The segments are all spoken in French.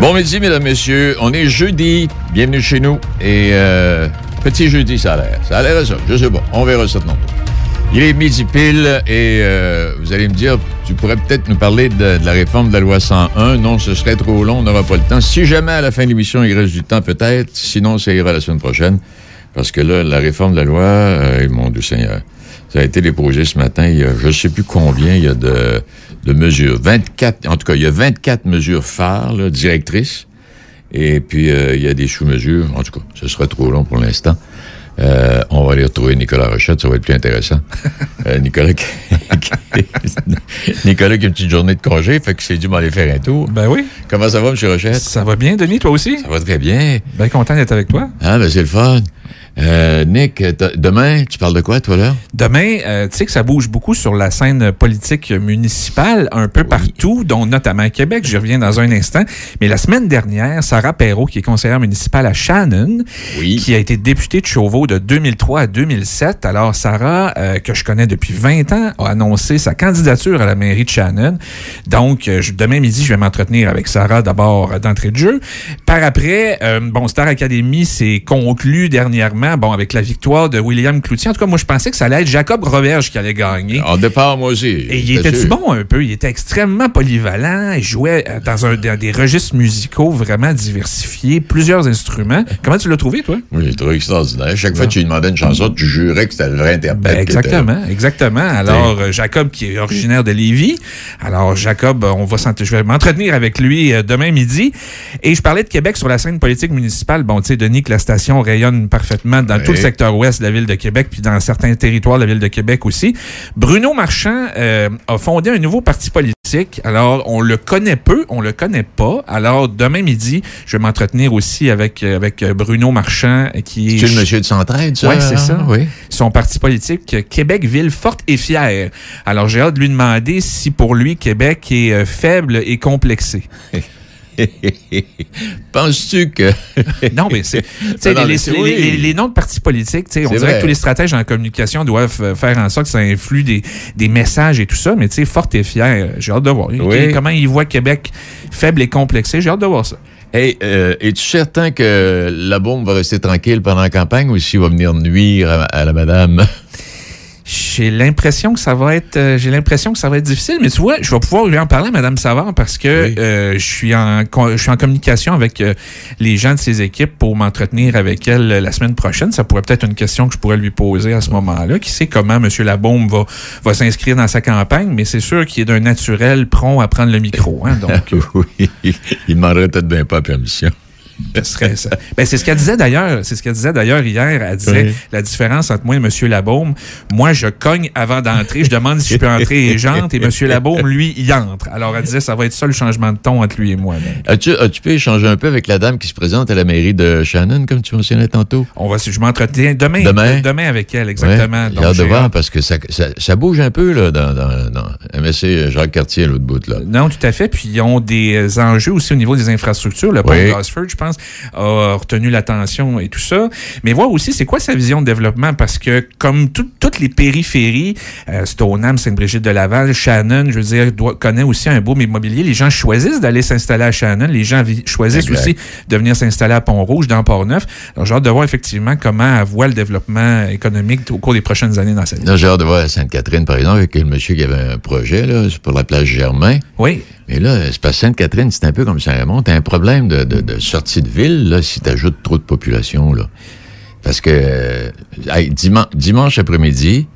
Bon midi, mesdames, messieurs. On est jeudi. Bienvenue chez nous. Et euh, petit jeudi, ça a l'air. Ça a l'air ça. Je sais pas. On verra ça tantôt. Il est midi pile et euh, vous allez me dire, tu pourrais peut-être nous parler de, la réforme de la loi 101. Non, ce serait trop long, on n'aura pas le temps. Si jamais à la fin de l'émission, il reste du temps, peut-être. Sinon, ça ira la semaine prochaine. Parce que là, la réforme de la loi, euh, mon Dieu Seigneur, ça a été déposé ce matin. Il y a, je ne sais plus combien il y a de, de mesures. 24, en tout cas, il y a 24 mesures phares, là, directrices. Et puis, euh, il y a des sous-mesures. En tout cas, ce sera trop long pour l'instant. Euh, on va aller retrouver Nicolas Rochette, ça va être plus intéressant. Euh, Nicolas, qui, Nicolas qui a une petite journée de congé, fait que c'est dû m'aller faire un tour. Ben oui. Comment ça va, M. Rochette? Ça va bien, Denis, toi aussi? Ça va très bien. Bien content d'être avec toi. Ah, ben c'est le fun. Euh, Nick, demain, tu parles de quoi, toi, là? Demain, euh, tu sais que ça bouge beaucoup sur la scène politique municipale, un peu partout, dont notamment à Québec. J'y reviens dans un instant. Mais la semaine dernière, Sarah Perrault, qui est conseillère municipale à Shannon, Oui. qui a été députée de Chauveau de 2003 à 2007. Alors, Sarah, euh, que je connais depuis 20 ans, a annoncé sa candidature à la mairie de Shannon. Donc, demain midi, je vais m'entretenir avec Sarah d'abord d'entrée de jeu. Par après, bon, Star Academy s'est conclu dernièrement, bon, avec la victoire de William Cloutier. En tout cas, moi, je pensais que ça allait être Jacob Roberge qui allait gagner. En départ, moi aussi. Et il était sûr. bon un peu? Il était extrêmement polyvalent. Il jouait euh, dans, un, dans des registres musicaux vraiment diversifiés, plusieurs instruments. Comment tu l'as trouvé, toi? Oui, j'ai trouvé extraordinaire. Chaque fois que tu lui demandais une chanson, tu jurais que c'était le vrai interprète. Ben, exactement, exactement. Alors, euh, Jacob, qui est originaire de Lévis. Alors, Jacob, euh, on va je vais m'entretenir avec lui demain midi. Et je parlais de Québec sur la scène politique municipale. Bon, tu sais, Denis, que la station rayonne parfaitement dans Oui. tout le secteur ouest de la ville de Québec, puis dans certains territoires de la ville de Québec aussi. Bruno Marchand euh, a fondé un nouveau parti politique. Alors, on le connaît peu, on le connaît pas. Alors, demain midi, je vais m'entretenir aussi avec, euh, avec euh, Bruno Marchand, qui est... C'est le monsieur de Centraide, ça? Ouais, c'est ça. Oui. son parti politique Québec ville forte et fière. Alors j'ai hâte de lui demander si pour lui Québec est euh, faible et complexé. Penses-tu que. Non, mais c'est les, oui. noms de partis politiques, on dirait vrai. que tous les stratèges en communication doivent euh, faire en sorte que ça influe des, des messages et tout ça, mais tu sais, forte et fière, j'ai hâte de voir. Oui. Comment il voit Québec faible et complexé, j'ai hâte de voir ça. Hey, euh, es-tu certain que la bombe va rester tranquille pendant la campagne ou s'il va venir nuire à, à la madame? J'ai l'impression que ça va être euh, j'ai l'impression que ça va être difficile mais tu vois je vais pouvoir lui en parler à madame Savard parce que Oui. euh, je suis en je suis en communication avec euh, les gens de ses équipes pour m'entretenir avec elle euh, la semaine prochaine ça pourrait peut-être une question que je pourrais lui poser à ce moment-là qui sait comment monsieur Labaume va va s'inscrire dans sa campagne mais c'est sûr qu'il est d'un naturel prompt à prendre le micro hein, donc euh, oui. Il demanderait peut-être bien pas la permission. Ce serait ça. Ben, c'est ce qu'elle disait d'ailleurs. C'est ce qu'elle disait d'ailleurs hier. Elle disait Oui. la différence entre moi et M. Labaume. Moi, je cogne avant d'entrer. Je demande si je peux entrer et j'entre. Et M. Labaume, lui, il entre. Alors, elle disait ça va être ça le changement de ton entre lui et moi. As-tu, as-tu pu échanger un peu avec la dame qui se présente à la mairie de Shannon, comme tu mentionnais tantôt? On va, je m'entretiens demain, Demain? demain avec elle, exactement. Ouais, de voir parce que ça, ça, ça bouge un peu là, dans, dans, dans MSC Jacques Cartier, à l'autre bout. Là. Non, tout à fait. Puis ils ont des enjeux aussi au niveau des infrastructures. Le pont Oui. de Gosford, je pense, a retenu l'attention et tout ça. Mais voir aussi, c'est quoi sa vision de développement? Parce que comme tout- toutes les périphéries, euh, Stoneham, Sainte-Brigitte-de-Laval, Shannon, je veux dire, doit, connaît aussi un boom immobilier. Les gens choisissent d'aller s'installer à Shannon. Les gens choisissent Exact. aussi de venir s'installer à Pont-Rouge, dans Port-Neuf. Alors, j'ai hâte de voir effectivement comment elle voit le développement économique au cours des prochaines années dans cette ville. J'ai hâte de voir à Sainte-Catherine, par exemple, avec le monsieur qui avait un projet là, pour la place Germain. Oui, Mais là, c'est parce Sainte-Catherine, c'est un peu comme Saint-Raymond. T'as un problème de, de, de sortie de ville, là, si t'ajoutes trop de population, là. Parce que, euh, diman- dimanche après-midi,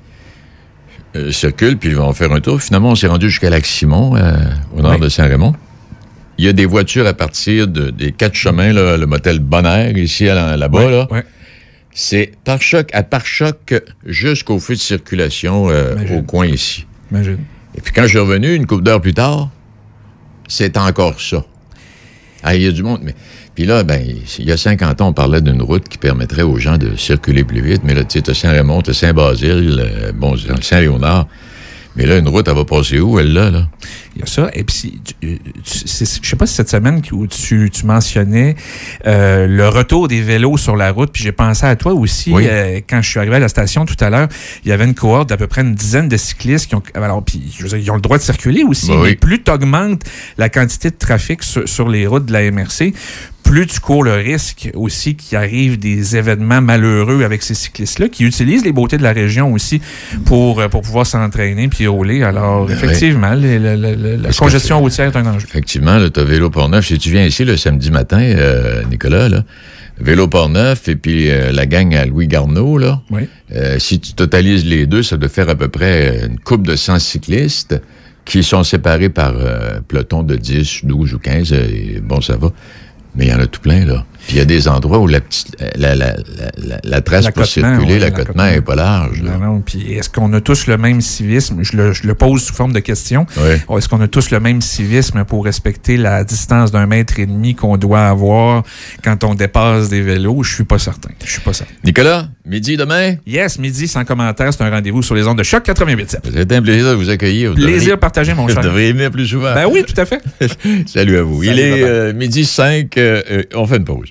euh, circule, puis ils vont faire un tour. Finalement, on s'est rendu jusqu'à Lac-Simon, euh, au nord Oui. de Saint-Raymond. Il y a des voitures à partir de, des quatre chemins, là, le motel Bonaire, ici, là-bas, là. ouais. C'est pare-choc à pare-choc jusqu'au feu de circulation euh, au coin ici. imagine. Et puis quand je suis revenu, une couple d'heures plus tard, c'est encore ça. Ah, il y a du monde, mais... Puis là, ben, il y a 50 ans, on parlait d'une route qui permettrait aux gens de circuler plus vite, mais là, tu sais, Saint-Raymond, Saint-Basile, euh, bon, Saint-Léonard. Mais là, une route, elle va passer où, elle, là? Y a ça. Et puis, euh, je sais pas si cette semaine où tu, tu mentionnais euh, le retour des vélos sur la route, puis j'ai pensé à toi aussi euh, quand je suis arrivé à la station tout à l'heure. Il y avait une cohorte d'à peu près une dizaine de cyclistes qui ont, alors, puis, je veux dire, ils ont le droit de circuler aussi. Ben mais plus tu augmentes la quantité de trafic sur, sur les routes de la MRC, plus tu cours le risque aussi qu'il arrive des événements malheureux avec ces cyclistes-là qui utilisent les beautés de la région aussi pour, pour pouvoir s'entraîner puis rouler. Alors, ben la congestion routière est un enjeu. Effectivement, tu as Vélo Port-Neuf. Si tu viens ici le samedi matin, euh, Nicolas, là, Vélo Port-Neuf et puis euh, la gang à Louis Garneau, là, si tu totalises les deux, ça doit faire à peu près une coupe de 100 cyclistes qui sont séparés par peloton de 10, 12 ou 15. Et bon, ça va. Mais il y en a tout plein, là. Puis il y a des endroits où la, petite, la, la, la, la trace pour circuler, l'accotement n'est pas large. Non, non. Puis est-ce qu'on a tous le même civisme? Je le, je le pose sous forme de question. Oui. Est-ce qu'on a tous le même civisme pour respecter la distance d'un mètre et demi qu'on doit avoir quand on dépasse des vélos? Je suis pas certain. Je suis pas certain. Nicolas, midi demain? Yes, midi sans commentaire. C'est un rendez-vous sur les ondes de choc 88. C'est un plaisir de vous accueillir. plaisir partagé, mon cher. Vous devriez venir plus souvent. Ben oui, tout à fait. Salut à vous. Il est euh, midi 5. Euh, euh, on fait une pause.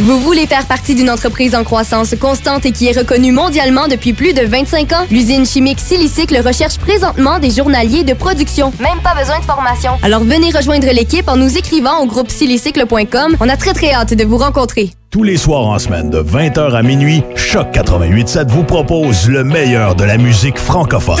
Vous voulez faire partie d'une entreprise en croissance constante et qui est reconnue mondialement depuis plus de 25 ans? L'usine chimique Silicycle recherche présentement des journaliers de production. Même pas besoin de formation. Alors venez rejoindre l'équipe en nous écrivant au groupe silicycle.com. On a très très hâte de vous rencontrer. Tous les soirs en semaine de 20h à minuit, Choc 887 vous propose le meilleur de la musique francophone.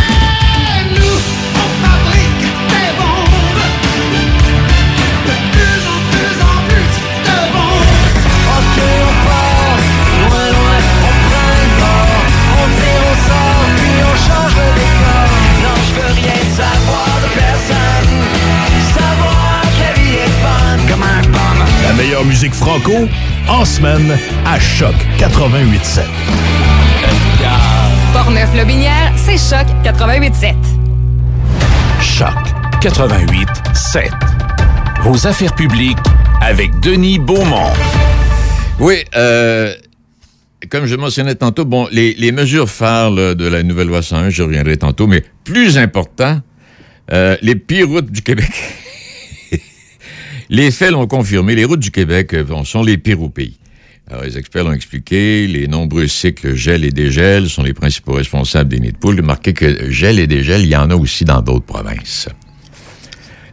meilleure musique franco, en semaine, à Choc 88.7. Portneuf-Lobinière, c'est Choc 88.7. Choc 88.7. Vos affaires publiques avec Denis Beaumont. Oui, euh, comme je mentionnais tantôt, bon, les, les mesures phares là, de la nouvelle loi 101, je reviendrai tantôt, mais plus important, euh, les pires routes du Québec. les faits l'ont confirmé, les routes du Québec euh, sont les pires au pays. Alors, les experts l'ont expliqué, les nombreux cycles gel et dégel sont les principaux responsables des nids de poules. Remarquez que gel et dégel, il y en a aussi dans d'autres provinces.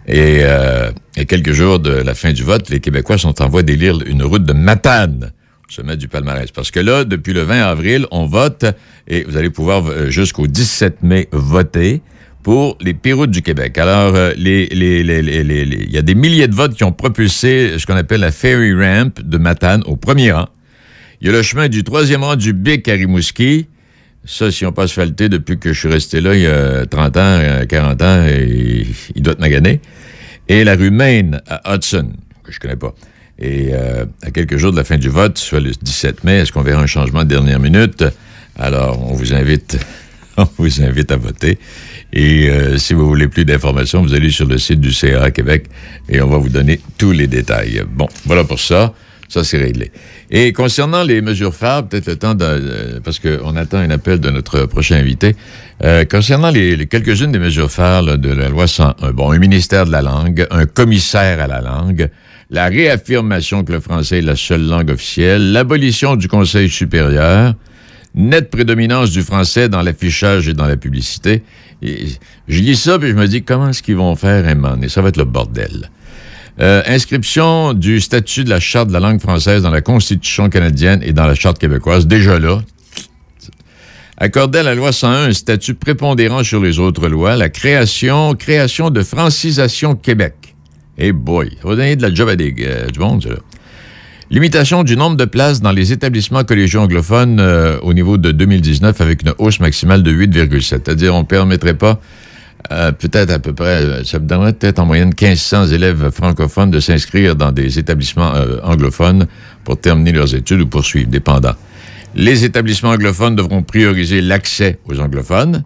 Et euh, a quelques jours de la fin du vote, les Québécois sont en voie d'élire une route de Matane au sommet du palmarès. Parce que là, depuis le 20 avril, on vote et vous allez pouvoir euh, jusqu'au 17 mai voter pour les pires routes du Québec. Alors, euh, il y a des milliers de votes qui ont propulsé ce qu'on appelle la Ferry Ramp de Matane au premier rang. Il y a le chemin du troisième rang du Bic à Rimouski. Ça, si on pas asphalté depuis que je suis resté là il y a 30 ans, euh, 40 ans, et il doit être magané. Et la rue Maine à Hudson, que je connais pas. Et euh, à quelques jours de la fin du vote, soit le 17 mai, est-ce qu'on verra un changement de dernière minute? Alors, on vous invite, on vous invite à voter. Et euh, si vous voulez plus d'informations, vous allez sur le site du CA Québec et on va vous donner tous les détails. Bon, voilà pour ça. Ça, c'est réglé. Et concernant les mesures phares, peut-être le temps de... euh, parce qu'on attend un appel de notre prochain invité. Euh, concernant les, les quelques-unes des mesures phares de la loi 101, bon, un ministère de la langue, un commissaire à la langue, la réaffirmation que le français est la seule langue officielle, l'abolition du Conseil supérieur, nette prédominance du français dans l'affichage et dans la publicité. Et je lis ça, puis je me dis, comment est-ce qu'ils vont faire un? Ça va être le bordel. Euh, inscription du statut de la Charte de la langue française dans la Constitution canadienne et dans la Charte québécoise. Déjà là, accorder à la loi 101 un statut prépondérant sur les autres lois, la création, création de Francisation Québec. Eh boy, ça va de la job à des, euh, du monde, ça. là. Limitation du nombre de places dans les établissements collégiaux anglophones euh, au niveau de 2019 avec une hausse maximale de 8,7. C'est-à-dire, on permettrait pas euh, peut-être à peu près, euh, ça donnerait peut-être en moyenne 1500 élèves francophones de s'inscrire dans des établissements euh, anglophones pour terminer leurs études ou poursuivre, dépendant. Les établissements anglophones devront prioriser l'accès aux anglophones.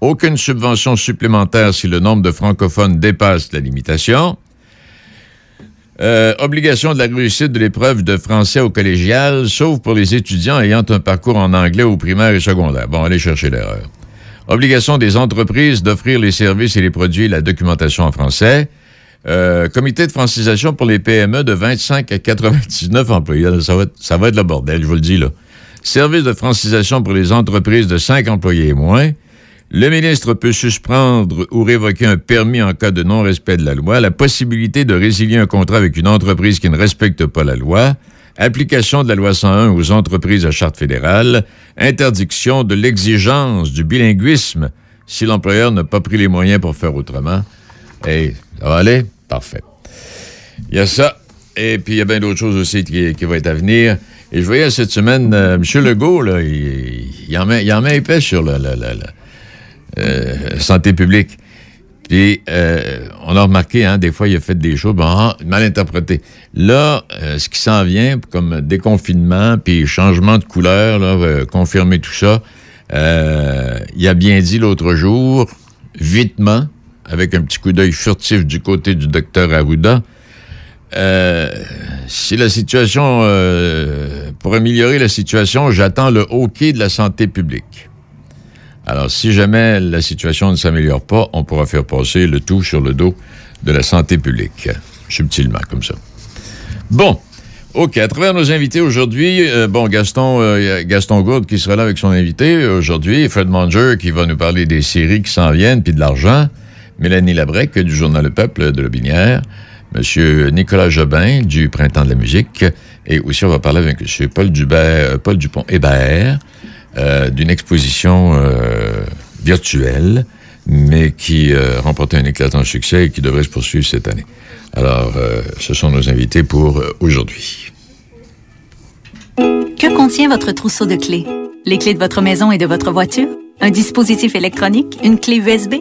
Aucune subvention supplémentaire si le nombre de francophones dépasse la limitation. Euh, obligation de la réussite de l'épreuve de français au collégial, sauf pour les étudiants ayant un parcours en anglais au primaire et secondaire. Bon, allez chercher l'erreur. Obligation des entreprises d'offrir les services et les produits et la documentation en français. Euh, comité de francisation pour les PME de 25 à 99 employés. Ça va, être, ça va être le bordel, je vous le dis là. Service de francisation pour les entreprises de 5 employés et moins. Le ministre peut suspendre ou révoquer un permis en cas de non-respect de la loi. La possibilité de résilier un contrat avec une entreprise qui ne respecte pas la loi. Application de la loi 101 aux entreprises à charte fédérale. Interdiction de l'exigence du bilinguisme si l'employeur n'a pas pris les moyens pour faire autrement. Et ça va aller? Parfait. Il y a ça. Et puis, il y a bien d'autres choses aussi qui, vont être à venir. Et je voyais cette semaine, euh, M. Legault, là, il, il en met, il en épais sur la, euh, santé publique. Puis, euh, on a remarqué, hein, des fois, il a fait des choses ah, mal interprétées. Là, euh, ce qui s'en vient, comme déconfinement, puis changement de couleur, là, confirmer tout ça, il a bien dit l'autre jour, vitement, avec un petit coup d'œil furtif du côté du docteur Arruda, euh, si la situation, pour améliorer la situation, j'attends le hockey de la santé publique. Alors, si jamais la situation ne s'améliore pas, on pourra faire passer le tout sur le dos de la santé publique, subtilement, comme ça. Bon. OK. À travers nos invités aujourd'hui, euh, bon, Gaston, euh, Gaston Gourde qui sera là avec son invité aujourd'hui, Fred Manger qui va nous parler des séries qui s'en viennent, puis de l'argent, Mélanie Labrec du Journal Le Peuple de Lobinière, Monsieur Nicolas Jobin du Printemps de la musique, et aussi on va parler avec Monsieur Paul, euh, Paul Dupont-Hébert euh, d'une exposition euh, virtuelle, mais qui euh, remportait un éclatant succès et qui devrait se poursuivre cette année. Alors, euh, ce sont nos invités pour aujourd'hui. Que contient votre trousseau de clés? Les clés de votre maison et de votre voiture? Un dispositif électronique? Une clé USB?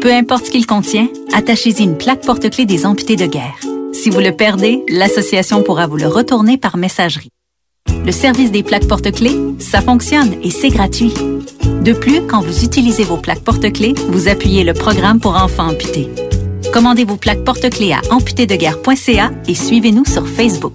Peu importe ce qu'il contient, attachez-y une plaque porte-clés des amputés de guerre. Si vous le perdez, l'association pourra vous le retourner par messagerie. Le service des plaques porte-clés, ça fonctionne et c'est gratuit. De plus, quand vous utilisez vos plaques porte-clés, vous appuyez le programme pour enfants amputés. Commandez vos plaques porte-clés à amputédeguerre.ca et suivez-nous sur Facebook.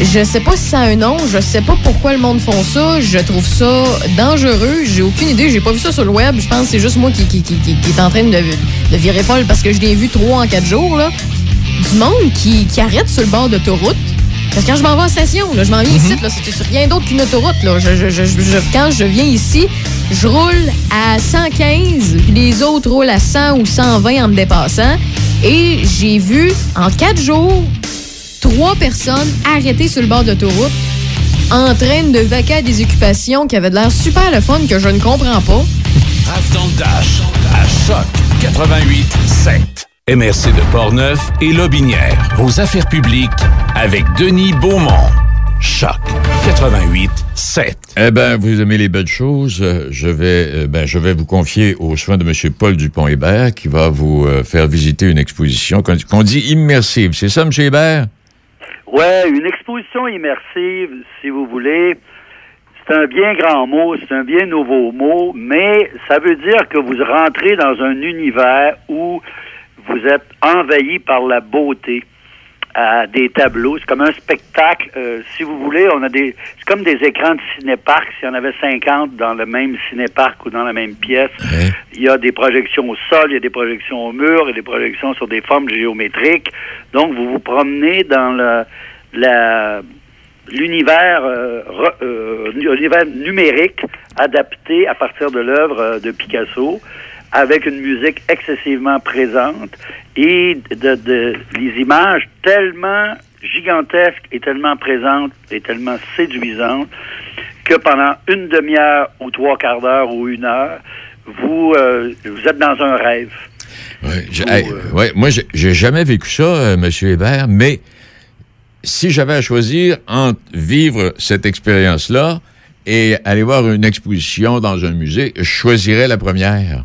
Je sais pas si ça a un nom, je sais pas pourquoi le monde font ça, je trouve ça dangereux, j'ai aucune idée, j'ai pas vu ça sur le web, je pense que c'est juste moi qui, qui, qui, est en train de, de virer folle parce que je l'ai vu trois en quatre jours, là. Du monde qui, qui arrête sur le bord d'autoroute. Parce que quand je m'en vais en station, là, je m'en viens ici, là, c'est rien d'autre qu'une autoroute. Là. Je, je- je- je- quand je viens ici, je roule à 115, puis les autres roulent à 100 ou 120 en me dépassant. Et j'ai vu en quatre jours trois personnes arrêtées sur le bord d'autoroute en train de vaquer à des occupations qui avaient de l'air super le fun que je ne comprends pas. Dans le Dash, à Choc 88 7. MRC de Portneuf et Lobinière. Vos affaires publiques avec Denis Beaumont. Choc 88 7. Eh ben, vous aimez les belles choses. euh, Je vais, euh, ben, je vais vous confier aux soins de M. Paul Dupont-Hébert qui va vous euh, faire visiter une exposition qu'on qu'on dit immersive. C'est ça, M. Hébert? Ouais, une exposition immersive, si vous voulez. C'est un bien grand mot, c'est un bien nouveau mot, mais ça veut dire que vous rentrez dans un univers où vous êtes envahi par la beauté à des tableaux. C'est comme un spectacle. euh, si vous voulez, on a des. C'est comme des écrans de cinéparc. S'il y en avait 50 dans le même cinéparc ou dans la même pièce, il y a des projections au sol, il y a des projections au mur, il y a des projections sur des formes géométriques. Donc, vous vous promenez dans le, la l'univers euh, euh, numérique adapté à partir de l'œuvre de Picasso avec une musique excessivement présente et de, de- les images tellement gigantesques et tellement présentes et tellement séduisantes que pendant une demi-heure ou trois quarts d'heure ou une heure, vous, euh, vous êtes dans un rêve. Ouais, j'ai- hey, ouais, moi, j'ai- j'ai jamais vécu ça, euh, M. Hébert, mais si j'avais à choisir entre vivre cette expérience-là et aller voir une exposition dans un musée, je choisirais la première.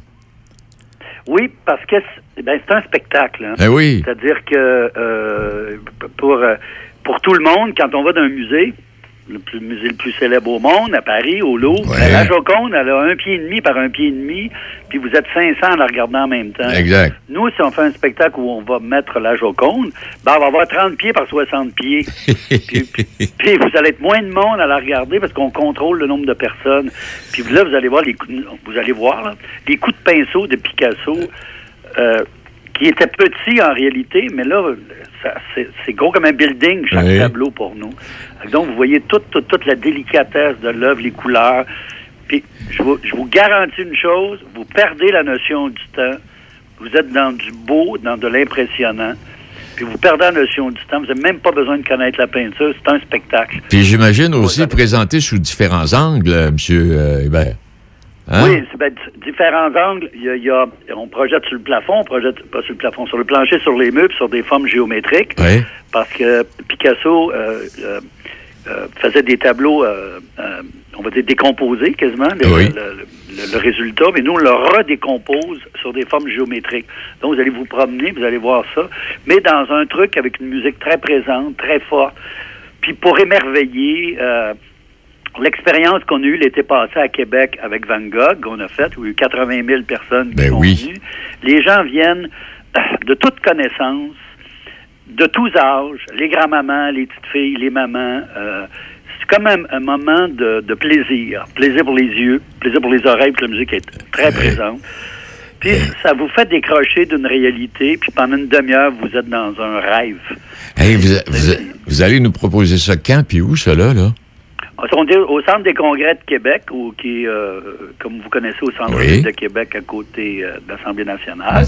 Oui, parce que c'est ben, c'est un spectacle. hein. Eh oui. C'est-à-dire que euh, pour, euh, pour tout le monde, quand on va dans un musée, le plus- musée le plus célèbre au monde, à Paris, au Louvre, la Joconde, elle a un pied et demi par un pied et demi, puis vous êtes 500 à la regarder en même temps. Exact. Nous, si on fait un spectacle où on va mettre la Joconde, ben, on va avoir 30 pieds par 60 pieds. Puis vous allez être moins de monde à la regarder parce qu'on contrôle le nombre de personnes. Puis là, vous allez voir les coups, vous allez voir là, les coups de pinceau de Picasso euh, qui étaient petits en réalité, mais là, c'est gros comme un building chaque Oui. tableau pour nous. Donc vous voyez toute, toute, toute la délicatesse de l'œuvre, les couleurs. Puis je vous, je vous garantis une chose, vous perdez la notion du temps. Vous êtes dans du beau, dans de l'impressionnant. Puis vous perdez la notion du temps. Vous n'avez même pas besoin de connaître la peinture. C'est un spectacle. Puis j'imagine aussi présenté sous différents angles, euh, M. euh, Hébert. Hein? Oui, c'est ben, différents angles. Il y a, il y a- on projette sur le plafond, on projette pas sur le plafond, sur le plancher, sur les murs, sur des formes géométriques. Oui. Parce que Picasso euh, euh, euh, faisait des tableaux, euh, on va dire décomposés quasiment, le, Oui. le- le- le résultat, mais nous on le redécompose sur des formes géométriques. Donc vous allez vous promener, vous allez voir ça, mais dans un truc avec une musique très présente, très forte. Puis pour émerveiller, l'expérience qu'on a eue l'été passé à Québec avec Van Gogh, qu'on a fait, où il y a eu 80 000 personnes qui Ben sont oui. venues, les gens viennent euh, de toute connaissance, de tous âges, les grands-mamans, les petites filles, les mamans. euh, c'est comme un, un moment de, de plaisir. Plaisir pour les yeux, plaisir pour les oreilles, puis la musique est très présente. Puis ça vous fait décrocher d'une réalité, puis pendant une demi-heure, vous êtes dans un rêve. Hey, vous, vous- vous allez nous proposer ça quand puis où, ça, là? On est au Centre des congrès de Québec, ou qui euh, comme vous connaissez, au Centre Oui. de Québec, à côté euh, de l'Assemblée nationale.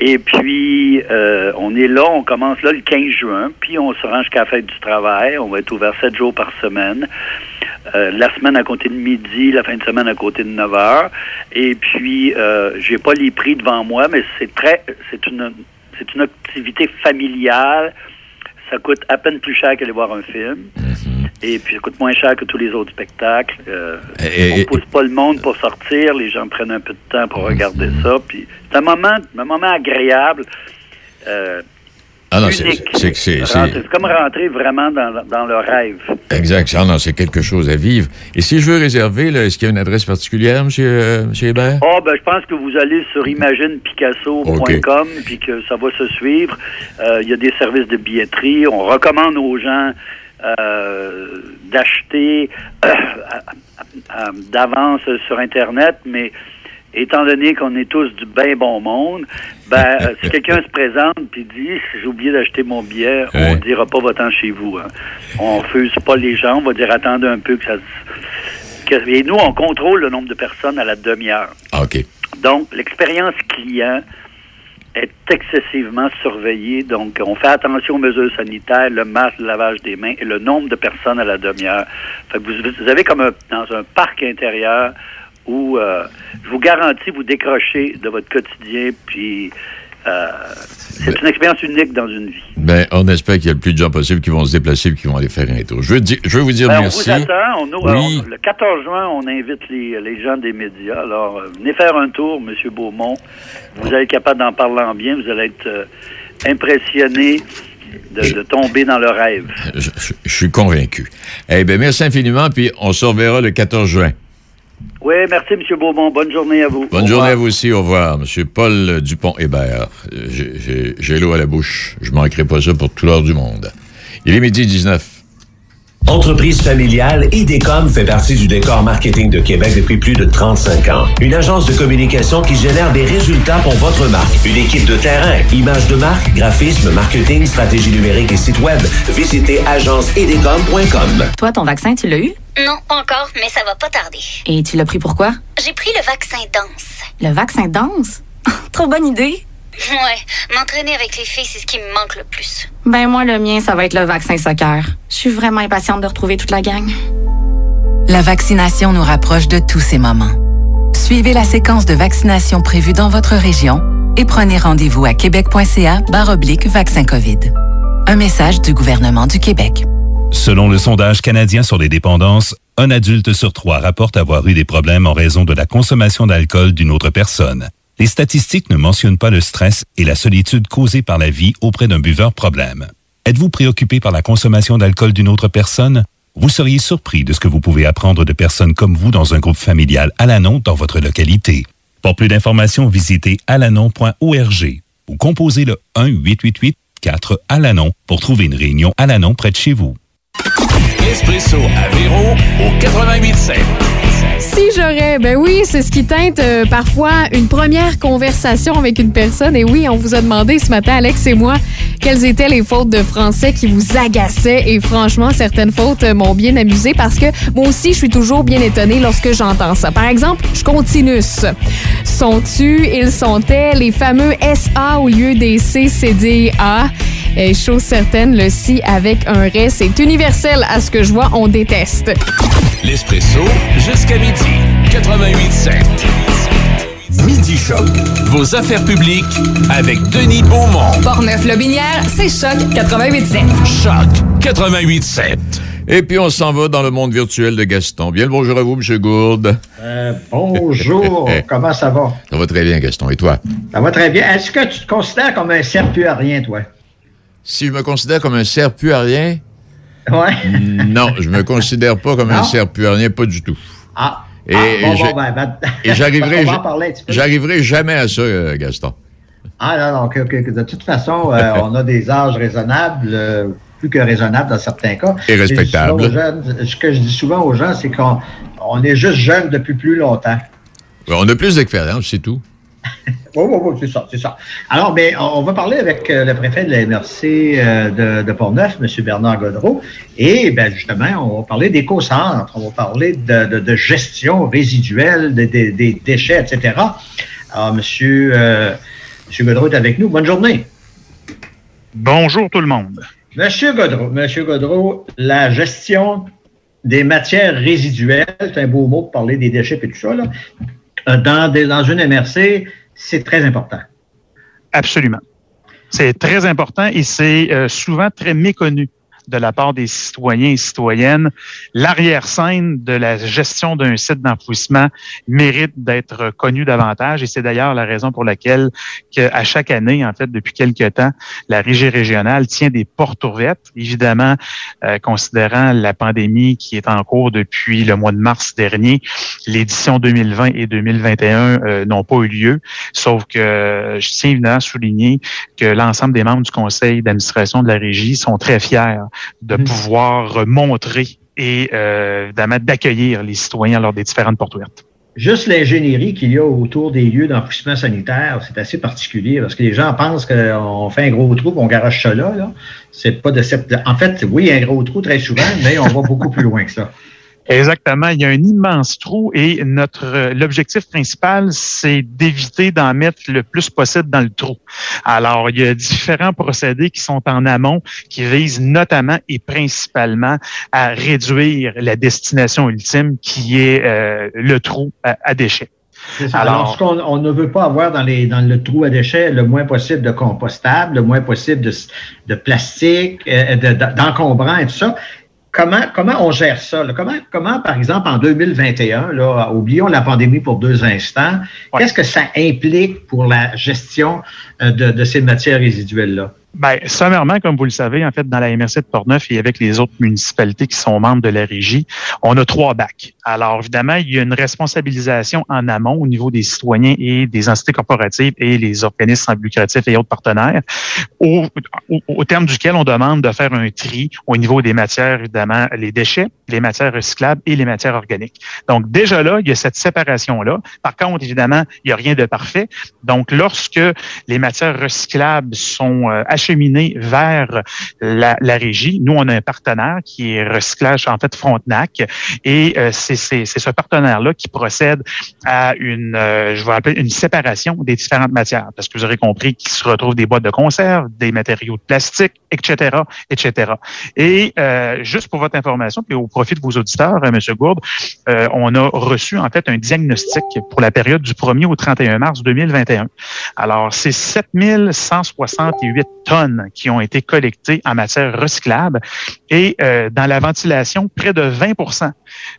Et puis, euh, on est là, on commence là le 15 juin, puis on se rend jusqu'à la fête du travail. On va être ouvert sept jours par semaine. Euh, la semaine à côté de midi, la fin de semaine à côté de 9 heures. Et puis, euh, j'ai pas les prix devant moi, mais c'est très, c'est une, c'est une activité familiale. Ça coûte à peine plus cher qu'aller voir un film. Et puis, ça coûte moins cher que tous les autres spectacles. Euh, Et- on et- pousse pas le monde pour sortir. Les gens prennent un peu de temps pour regarder ça. Puis, c'est un moment, un moment agréable. Euh, Ah non, c'est- comme rentrer vraiment dans, le- dans le rêve. Exact. Ah non, c'est quelque chose à vivre. Et si je veux réserver, est-ce qu'il y a une adresse particulière, M. Euh, Hébert? Oh, ben, je pense que vous allez sur imaginepicasso.com puis que ça va se suivre. Euh, Il y a des services de billetterie. On recommande aux gens euh, d'acheter euh, d'avance sur Internet, mais étant donné qu'on est tous du bien bon monde, ben, euh, si quelqu'un se présente puis dit j'ai oublié d'acheter mon billet, on dira pas votant chez vous. Hein. On refuse pas les gens, on va dire attendez un peu que ça se- que- et nous, on contrôle le nombre de personnes à la demi-heure. Ah, OK. Donc, l'expérience client est excessivement surveillé. Donc, on fait attention aux mesures sanitaires, le masque, le lavage des mains et le nombre de personnes à la demi-heure. Fait que vous, vous avez comme un- dans un parc intérieur où euh, je vous garantis vous décrochez de votre quotidien, puis euh, c'est une expérience unique dans une vie. Ben, on espère qu'il y a le plus de gens possible qui vont se déplacer et qui vont aller faire un tour. Je veux, dire- je veux vous dire Ben, merci. On vous attend. On, nous- Oui. on- le 14 juin, on invite les, les gens des médias. Alors, euh, venez faire un tour, M. Beaumont. Vous allez être capable d'en parler en bien. Vous allez être euh, impressionné de, de tomber dans le rêve. Je, je- je suis convaincu. Eh bien, merci infiniment, puis on se reverra le 14 juin. Oui, merci, M. Beaumont. Bonne journée à vous. Bonne journée à vous aussi. Au revoir. Monsieur Paul Dupont-Hébert. Euh, j'ai l'eau à la bouche. Je manquerai pas ça pour tout l'heure du monde. Il est midi 19. Entreprise familiale, IDECOM fait partie du décor marketing de Québec depuis plus de 35 ans. Une agence de communication qui génère des résultats pour votre marque. Une équipe de terrain, images de marque, graphisme, marketing, stratégie numérique et site web. Visitez agenceidecom.com. Toi, ton vaccin, tu l'as eu? Non, pas encore, mais ça va pas tarder. Et tu l'as pris pourquoi? J'ai pris le vaccin danse. Le vaccin danse? Trop bonne idée! Ouais, m'entraîner avec les filles, c'est ce qui me manque le plus. Ben moi, le mien, ça va être le vaccin soccer. Je suis vraiment impatiente de retrouver toute la gang. La vaccination nous rapproche de tous ces moments. Suivez la séquence de vaccination prévue dans votre région et prenez rendez-vous à québec.ca oblique vaccin COVID. Un message du gouvernement du Québec. Selon le sondage canadien sur les dépendances, un adulte sur trois rapporte avoir eu des problèmes en raison de la consommation d'alcool d'une autre personne. Les statistiques ne mentionnent pas le stress et la solitude causée par la vie auprès d'un buveur problème. Êtes-vous préoccupé par la consommation d'alcool d'une autre personne? Vous seriez surpris de ce que vous pouvez apprendre de personnes comme vous dans un groupe familial Alanon dans votre localité. Pour plus d'informations, visitez alanon.org ou composez le 1-888-4-ALANON pour trouver une réunion Alanon près de chez vous. Espresso à Véro au 88.7. Si j'aurais, ben oui, c'est ce qui teinte euh, parfois une première conversation avec une personne. Et oui, on vous a demandé ce matin, Alex et moi, quelles étaient les fautes de français qui vous agaçaient. Et franchement, certaines fautes m'ont bien amusé parce que moi aussi, je suis toujours bien étonnée lorsque j'entends ça. Par exemple, je continue. Sont-tu, ils sont-elles, les fameux SA au lieu des C. Et chose certaine, le si avec un ré, c'est universel à ce que je vois, on déteste. L'espresso jusqu'à midi. 88.7. Midi Choc. Vos affaires publiques avec Denis Beaumont. Portneuf-Lobinière, c'est Choc 88.7. Choc 88.7. Et puis, on s'en va dans le monde virtuel de Gaston. Bien le bonjour à vous, M. Gourde. Euh, bonjour, comment ça va? Ça va très bien, Gaston. Et toi? Ça va très bien. Est-ce que tu te considères comme un serpent-rien, toi? Si je me considère comme un serpent-rien? Ouais. Non, je me considère pas comme un Non? serpent-rien, pas du tout. Ah, Et, ah, bon, et ben, j'arriverai jamais à ça, euh, Gaston. Ah, non, non, de toute façon, euh, on a des âges raisonnables, euh, plus que raisonnables dans certains cas. Et respectables. Ce que je dis souvent aux gens, c'est qu'on on est juste jeunes depuis plus longtemps. On a plus d'expérience, c'est tout. Oui, oui, oui, c'est ça, c'est ça. Alors, ben, on va parler avec euh, le préfet de la MRC euh, de, de Portneuf, M. Bernard Godreau. Et ben, justement, on va parler d'éco-centre, on va parler de, de- de gestion résiduelle des, des- des déchets, etc. Alors, M. Euh, Monsieur Godreau est avec nous. Bonne journée. Bonjour tout le monde. Monsieur Godreau, Monsieur Godreau, la gestion des matières résiduelles, c'est un beau mot pour parler des déchets et tout ça, là. Dans, des- dans une MRC, c'est très important. Absolument. C'est très important et c'est euh, souvent très méconnu de la part des citoyens et citoyennes. L'arrière-scène de la gestion d'un site d'enfouissement mérite d'être connu davantage et c'est d'ailleurs la raison pour laquelle que, à chaque année, en fait, depuis quelques temps, la régie régionale tient des portes ouvertes, évidemment, euh, considérant la pandémie qui est en cours depuis le mois de mars dernier. L'édition 2020 et 2021 euh, n'ont pas eu lieu, sauf que je tiens évidemment à souligner que l'ensemble des membres du conseil d'administration de la régie sont très fiers de pouvoir montrer et euh, évidemment d'accueillir les citoyens lors des différentes portes ouvertes. Juste l'ingénierie qu'il y a autour des lieux d'enfouissement sanitaire, c'est assez particulier parce que les gens pensent qu'on fait un gros trou, on garoche ça là. là. C'est pas de cette. En fait, oui, un gros trou très souvent, mais on va beaucoup plus loin que ça. Exactement. Il y a un immense trou et notre euh, l'objectif principal, c'est d'éviter d'en mettre le plus possible dans le trou. Alors, il y a différents procédés qui sont en amont qui visent notamment et principalement à réduire la destination ultime qui est euh, le trou à, à déchets. Alors, ce qu'on on ne veut pas avoir dans, les, dans le trou à déchets, le moins possible de compostable, le moins possible de, de plastique, euh, de- de- d'encombrants et tout ça. Comment, comment on gère ça? là? Comment, comment, par exemple, en 2021, là, oublions la pandémie pour deux instants, qu'est-ce que ça implique pour la gestion euh, de, de ces matières résiduelles-là? Ben, sommairement, comme vous le savez, en fait, dans la MRC de Portneuf et avec les autres municipalités qui sont membres de la régie, on a trois bacs. Alors, évidemment, il y a une responsabilisation en amont au niveau des citoyens et des entités corporatives et les organismes sans lucratif et autres partenaires, au, au, au terme duquel on demande de faire un tri au niveau des matières, évidemment, les déchets, les matières recyclables et les matières organiques. Donc, déjà là, il y a cette séparation-là. Par contre, évidemment, il n'y a rien de parfait. Donc, lorsque les matières recyclables sont euh, acheminées vers la, la régie, nous, on a un partenaire qui est Recyclage, en fait, Frontenac, et euh, c'est c'est- ce partenaire-là qui procède à une, euh, je vais appeler une séparation des différentes matières, parce que vous aurez compris qu'il se retrouve des boîtes de conserve, des matériaux de plastique, etc., etc. Et euh, juste pour votre information, puis au profit de vos auditeurs, euh, M. Gourde, euh, on a reçu en fait un diagnostic pour la période du 1er au 31 mars 2021. Alors, c'est 7168 tonnes qui ont été collectées en matière recyclable et euh, dans la ventilation, près de 20%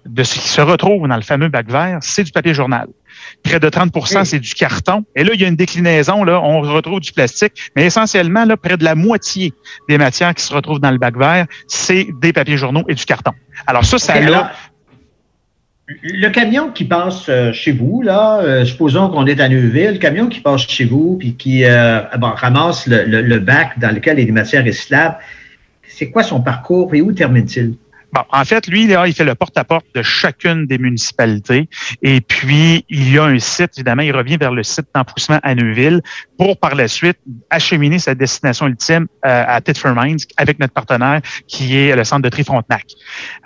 de ce qui se retrouve dans le fameux bac vert, c'est du papier journal. Près de 30% c'est du carton. Et là, il y a une déclinaison, là, on retrouve du plastique, mais essentiellement, là, près de la moitié des matières qui se retrouvent dans le bac vert, c'est des papiers journaux et du carton. Alors ça, ça Ok, a alors, le camion qui passe euh, chez vous, là, euh, supposons qu'on est à Neuville, le camion qui passe chez vous puis qui euh, bon, ramasse le, le- le bac dans lequel il y a des matières recyclables, c'est quoi son parcours et où termine-t-il? Bon, en fait, lui, là, il fait le porte-à-porte de chacune des municipalités. Et puis, il y a un site, évidemment, il revient vers le site d'enfouissement à Neuville pour, par la suite, acheminer sa destination ultime euh, à Titford Mines avec notre partenaire qui est le centre de tri Frontenac.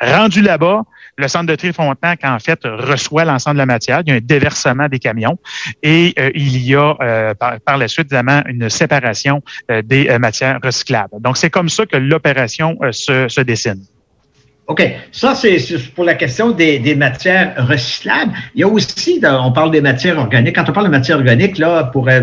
Rendu là-bas, le centre de tri Frontenac, en fait, reçoit l'ensemble de la matière. Il y a un déversement des camions et euh, il y a, euh, par, la suite, évidemment, une séparation euh, des euh, matières recyclables. Donc, c'est comme ça que l'opération se, se dessine. OK. Ça, c'est pour la question des, matières recyclables. Il y a aussi, on parle des matières organiques. Quand on parle de matières organiques, là, pour euh,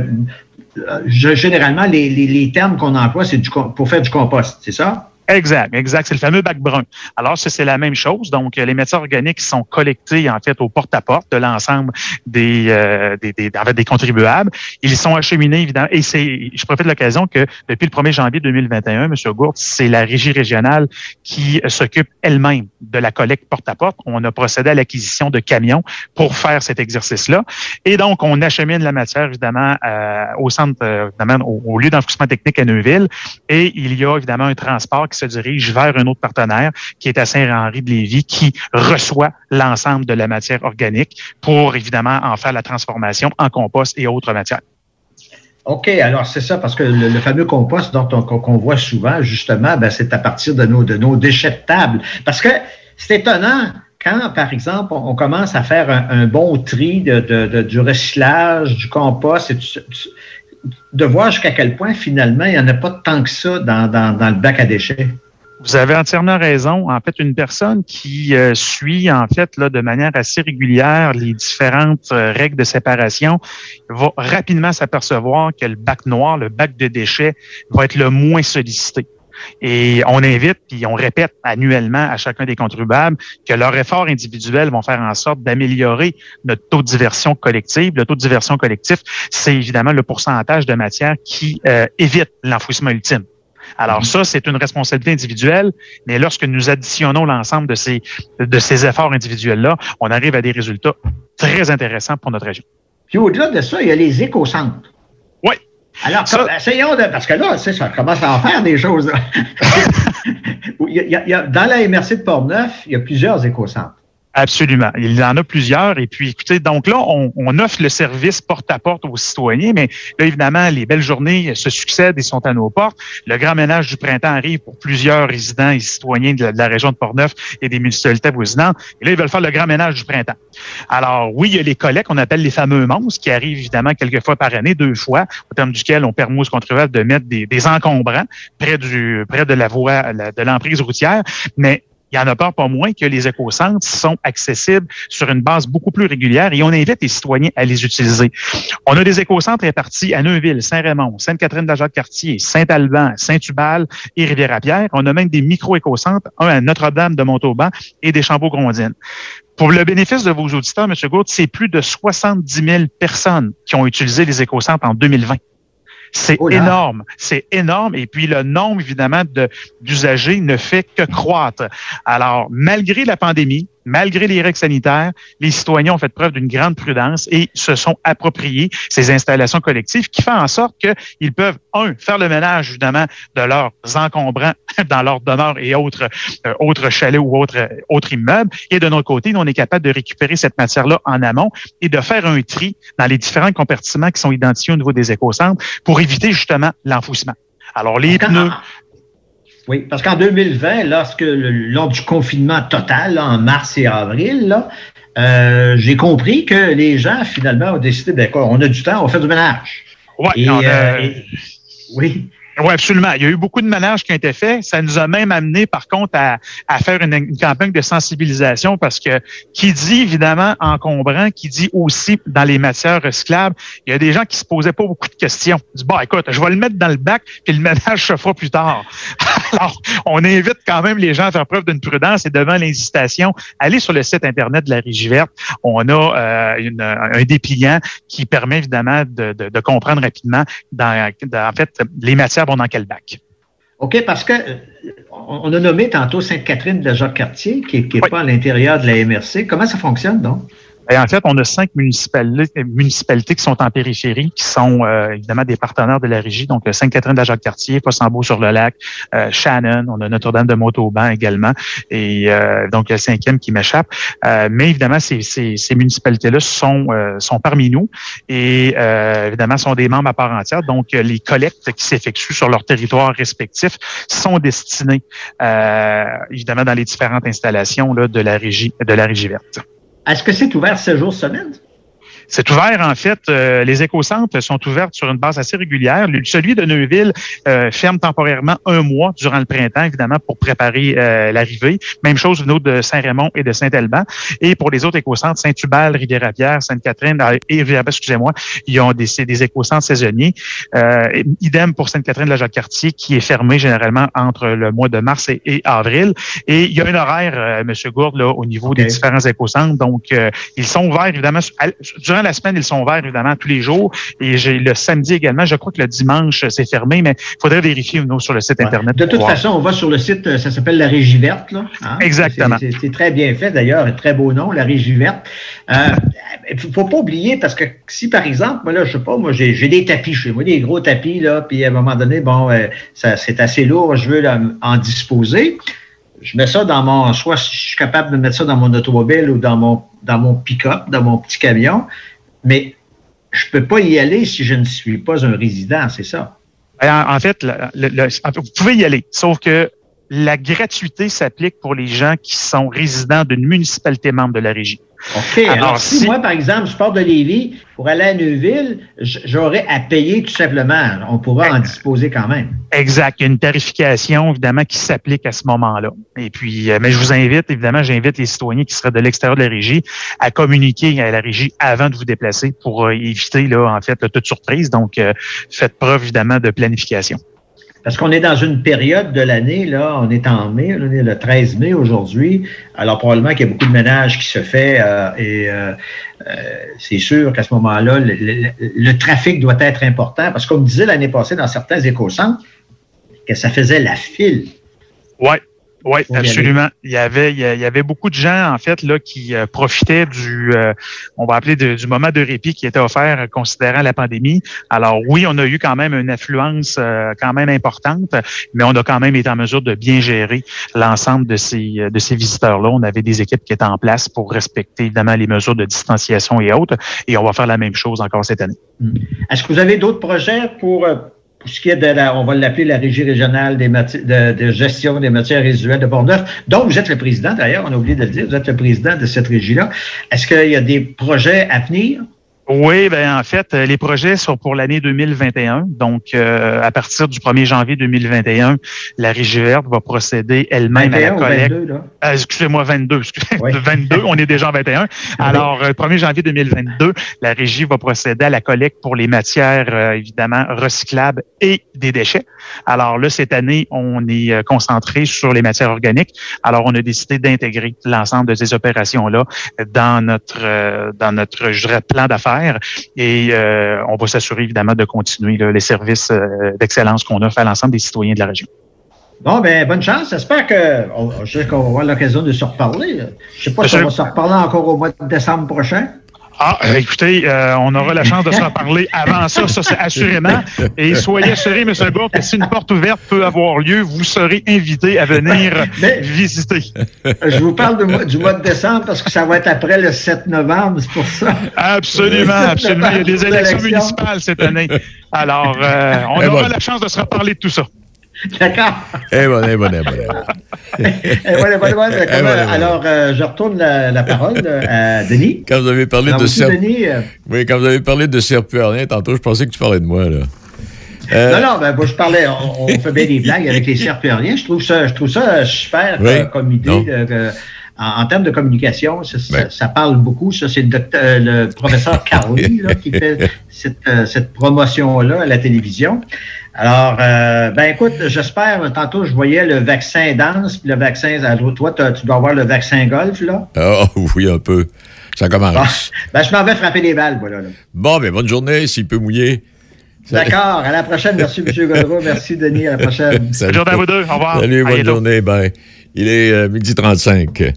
euh, généralement, les, les- termes qu'on emploie, c'est pour faire du compost, c'est ça? Exact, exact. C'est le fameux bac brun. Alors, c'est la même chose. Donc, euh, les matières organiques sont collectées, en fait, au porte-à-porte de l'ensemble des, euh, des, des, en des contribuables. Ils sont acheminés, évidemment. Et c'est, je profite de l'occasion que depuis le 1er janvier 2021, M. Gourde, c'est la régie régionale qui euh, s'occupe elle-même de la collecte porte-à-porte. On a procédé à l'acquisition de camions pour faire cet exercice-là. Et donc, on achemine la matière, évidemment, euh, au centre, euh, évidemment, au, lieu d'enfouissement technique à Neuville. Et il y a évidemment un transport se dirige vers un autre partenaire qui est à Saint-Henri-de-Lévis qui reçoit l'ensemble de la matière organique pour évidemment en faire la transformation en compost et autres matières. OK, alors c'est ça, parce que le, fameux compost dont on- qu'on voit souvent, justement, ben, c'est à partir de nos, déchets de table. Parce que c'est étonnant quand, par exemple, on, commence à faire un, bon tri de, du recyclage, du compost, et tout de voir jusqu'à quel point, finalement, il n'y en a pas tant que ça dans, dans, le bac à déchets. Vous avez entièrement raison. En fait, une personne qui euh, suit en fait là de manière assez régulière les différentes euh, règles de séparation va rapidement s'apercevoir que le bac noir, le bac de déchets, va être le moins sollicité. Et on invite, puis on répète annuellement à chacun des contribuables que leurs efforts individuels vont faire en sorte d'améliorer notre taux de diversion collective. Le taux de diversion collectif, c'est évidemment le pourcentage de matière qui euh, évite l'enfouissement ultime. Alors ça, c'est une responsabilité individuelle, mais lorsque nous additionnons l'ensemble de ces, de ces efforts individuels-là, on arrive à des résultats très intéressants pour notre région. Puis au-delà de ça, il y a les éco-centres. Oui. Alors, essayons de. Parce que là, c'est ça commence à en faire des choses. y a- il y a- dans la MRC de Portneuf, il y a plusieurs éco-centres. Absolument. Il en a plusieurs. Et puis, écoutez, donc là, on, offre le service porte-à-porte aux citoyens, mais là, évidemment, les belles journées se succèdent et sont à nos portes. Le grand ménage du printemps arrive pour plusieurs résidents et citoyens de la, région de Portneuf et des municipalités voisinantes. Et là, ils veulent faire le grand ménage du printemps. Alors, oui, il y a les collectes qu'on appelle les fameux monstres qui arrivent évidemment quelques fois par année, deux fois, au terme duquel on permet aux contribuables de mettre des, des encombrants près du près de la voie de l'emprise routière. Mais il y en a pas moins que les écocentres sont accessibles sur une base beaucoup plus régulière et on invite les citoyens à les utiliser. On a des écocentres répartis à Neuville, Saint-Raymond, Sainte-Catherine-de-la-Jacques-Cartier, Saint-Alban, Saint-Hubal et Rivière-à-Pierre. On a même des micro-écocentres, un à Notre-Dame de Montauban et des Champeaux-Grondines. Pour le bénéfice de vos auditeurs, M. Gourde, c'est plus de 70 000 personnes qui ont utilisé les écocentres en 2020. C'est Oh énorme, c'est énorme. Et puis le nombre, évidemment, de- d'usagers ne fait que croître. Alors, malgré la pandémie, malgré les règles sanitaires, les citoyens ont fait preuve d'une grande prudence et se sont appropriés ces installations collectives qui font en sorte qu'ils peuvent, un, faire le ménage, évidemment, de leurs encombrants dans leur demeure et autres, euh, autres chalets ou autres, euh, autres immeubles. Et de notre côté, nous, on est capable de récupérer cette matière-là en amont et de faire un tri dans les différents compartiments qui sont identifiés au niveau des écocentres pour éviter justement l'enfouissement. Alors, les pneus, Oui, parce qu'en 2020, lorsque le- lors du confinement total, là, en mars et avril, là, euh, j'ai compris que les gens, finalement, ont décidé, ben quoi, on a du temps, on faire du ménage. Ouais, Et, on a- euh, et- oui. Oui, absolument. Il y a eu beaucoup de ménages qui ont été faits. Ça nous a même amené, par contre, à, à faire une, une campagne de sensibilisation parce que qui dit évidemment encombrant, qui dit aussi dans les matières recyclables, il y a des gens qui se posaient pas beaucoup de questions. Ils disent, bon, écoute, je vais le mettre dans le bac, puis le ménage se fera plus tard. Alors, on invite quand même les gens à faire preuve d'une prudence et devant l'incitation, allez sur le site Internet de la Régie verte. On a euh, une- un dépliant qui permet évidemment de, de- de comprendre rapidement dans, dans- en fait, les matières vont dans quel bac? OK, parce que on on a nommé tantôt Sainte-Catherine de la Jacques-Cartier, qui n'est pas à l'intérieur de la MRC. Comment ça fonctionne, donc? Et en fait, on a cinq municipalités, municipalités qui sont en périphérie, qui sont euh, évidemment des partenaires de la régie. Donc, euh, Sainte-Catherine Jacques-Cartier, Fossambeau-sur-le-Lac, euh, Shannon, on a Notre-Dame de Montauban également, et euh, donc le cinquième qui m'échappe. Euh, mais évidemment, ces, ces, ces municipalités-là sont, euh, sont parmi nous et euh, évidemment sont des membres à part entière. Donc, euh, les collectes qui s'effectuent sur leur territoire respectif sont destinées euh, évidemment dans les différentes installations là, de la régie de la régie verte. Est-ce que c'est ouvert 7 jours semaine? C'est ouvert, en fait. euh, les écocentres sont ouverts sur une base assez régulière. Le- Celui de Neuville euh, ferme temporairement un mois durant le printemps, évidemment, pour préparer euh, l'arrivée. Même chose au niveau de Saint-Raymond et de Saint-Alban. Et pour les autres écocentres, Saint-Hubal, Rivière-à-Pierre, Sainte-Catherine euh, et Rivière, excusez-moi, ils ont des, des écocentres saisonniers. Euh, idem pour Sainte-Catherine la Jacques-Cartier, qui est fermée généralement entre le mois de mars et, et avril. Et il y a un horaire, euh, M. Gourde, là, au niveau des différents écocentres. Donc, euh, ils sont ouverts, évidemment, à- durant la semaine, ils sont ouverts, évidemment, tous les jours. Et j'ai le samedi également. Je crois que le dimanche, c'est fermé, mais il faudrait vérifier nous, sur le site Internet. De toute voir. façon, on va sur le site, euh, ça s'appelle la Régie verte. Là, hein? Exactement. C'est- très bien fait d'ailleurs, un très beau nom, la Régie verte. Euh, Il ne faut pas oublier, parce que si par exemple, moi là, je sais pas, moi j'ai j'ai des tapis chez moi, des gros tapis, là, puis à un moment donné, bon, euh, ça c'est assez lourd, je veux là, en disposer. Je mets ça dans mon, soit je suis capable de mettre ça dans mon automobile ou dans mon, dans mon pick-up, dans mon petit camion, mais je peux pas y aller si je ne suis pas un résident, c'est ça. En, en fait, le- le- le- en fait, vous pouvez y aller, sauf que la gratuité s'applique pour les gens qui sont résidents d'une municipalité membre de la régie. OK. Alors, si, moi, par exemple, je pars de Lévis pour aller à Neuville, j'aurais à payer tout simplement. On pourra en disposer quand même. Exact. Il y a une tarification, évidemment, qui s'applique à ce moment-là. Et puis, euh, mais je vous invite, évidemment, j'invite les citoyens qui seraient de l'extérieur de la régie à communiquer à la régie avant de vous déplacer pour euh, éviter, là, en fait, là, toute surprise. Donc, euh, faites preuve, évidemment, de planification. Parce qu'on est dans une période de l'année, là, on est en mai, on est le 13 mai aujourd'hui. Alors, probablement qu'il y a beaucoup de ménage qui se fait euh, et euh, euh, c'est sûr qu'à ce moment-là, le, le- le trafic doit être important parce qu'on me disait l'année passée dans certains écocentres que ça faisait la file. Ouais. Oui, absolument. Il y avait, il y avait beaucoup de gens en fait là qui euh, profitaient du, euh, on va appeler de- du moment de répit qui était offert euh, considérant la pandémie. Alors oui, on a eu quand même une affluence euh, quand même importante, mais on a quand même été en mesure de bien gérer l'ensemble de ces de ces visiteurs là. On avait des équipes qui étaient en place pour respecter évidemment les mesures de distanciation et autres, et on va faire la même chose encore cette année. Est-ce que vous avez d'autres projets pour, euh, pour ce qui est de la, on va l'appeler la régie régionale des de, de gestion des matières résiduelles de Portneuf, dont vous êtes le président d'ailleurs, on a oublié de le dire, vous êtes le président de cette régie-là. Est-ce qu'il y a des projets à venir? Oui, ben en fait, euh, les projets sont pour l'année 2021. Donc, euh, à partir du 1er janvier 2021, la Régie verte va procéder elle-même à la 21 ou collecte. 22, là? Euh, excusez-moi, 22. excusez- 22, on est déjà en 21. Alors, euh, 1er janvier 2022, la Régie va procéder à la collecte pour les matières, euh, évidemment, recyclables et des déchets. Alors là, cette année, on est euh, concentré sur les matières organiques. Alors, on a décidé d'intégrer l'ensemble de ces opérations-là dans notre, euh, dans notre, je dirais, plan d'affaires. Et euh, on va s'assurer, évidemment, de continuer là, les services euh, d'excellence qu'on offre à l'ensemble des citoyens de la région. Bon, ben, bonne chance. J'espère que, on- je sais qu'on va avoir l'occasion de se reparler. Je sais pas si on va se reparler encore au mois de décembre prochain. Ah, euh, écoutez, euh, on aura la chance de se reparler avant ça, ça c'est assurément. Et soyez assurés, M. Bourg, que si une porte ouverte peut avoir lieu, vous serez invité à venir visiter. Je vous parle du mois, du mois de décembre parce que ça va être après le 7 novembre, c'est pour ça. Absolument, absolument. Il y a des élections municipales cette année. Alors, euh, on Eh aura bon. la chance de se reparler de tout ça. D'accord. Eh bon, eh bon, eh bon. Alors, je retourne la, la parole euh, à Denis. Quand vous avez parlé Alors, de serp- Denis, euh, Oui, quand vous avez parlé de tantôt, je pensais que tu parlais de moi, là. Euh, Non, non, ben, je parlais, on, on fait bien des blagues avec les serpulariens. Je trouve ça, je trouve ça super Oui. euh, comme idée. De- en, en termes de communication, ça, Ben. parle beaucoup. Ça, c'est le, docteur- le professeur Carly là, qui fait cette, cette promotion-là à la télévision. Alors, euh, ben écoute, j'espère, tantôt, je voyais le vaccin danse, puis le vaccin, toi, t'as- tu dois avoir le vaccin golf, là. Ah, oui, un peu. Ça commence. Ben, je m'en vais frapper les balles, voilà. là. Bon, ben, bonne journée, s'il peut mouiller. D'accord, à la prochaine. Merci, M. Godreau. Merci, Denis. À la prochaine. Salut. à vous deux. Au revoir. Salut, bonne journée. Ben, il est euh, midi 35.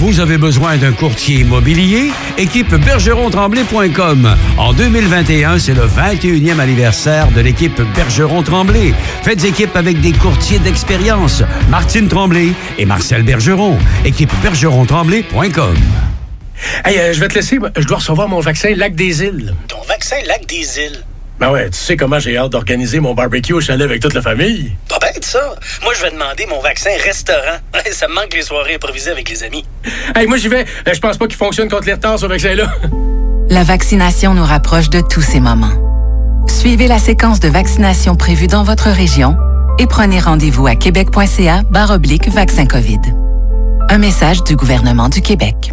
Vous avez besoin d'un courtier immobilier? Équipe bergeron-tremblay.com. En 2021, c'est le 21e anniversaire de l'équipe Bergeron-Tremblay. Faites équipe avec des courtiers d'expérience. Martine Tremblay et Marcel Bergeron. Équipe bergeron-tremblay.com. Hey, euh, je vais te laisser. Je dois recevoir mon vaccin Lac des Îles. Ton vaccin Lac des Îles? Ben ouais, tu sais comment j'ai hâte d'organiser mon barbecue au chalet avec toute la famille. Pas bête, ça. Moi, je vais demander mon vaccin restaurant. ça me manque les soirées improvisées avec les amis. Hey, moi j'y vais. Euh, Je pense pas qu'il fonctionne contre les retards, ce vaccin-là. La vaccination nous rapproche de tous ces moments. Suivez la séquence de vaccination prévue dans votre région et prenez rendez-vous à québec.ca barre oblique vaccin COVID. Un message du gouvernement du Québec.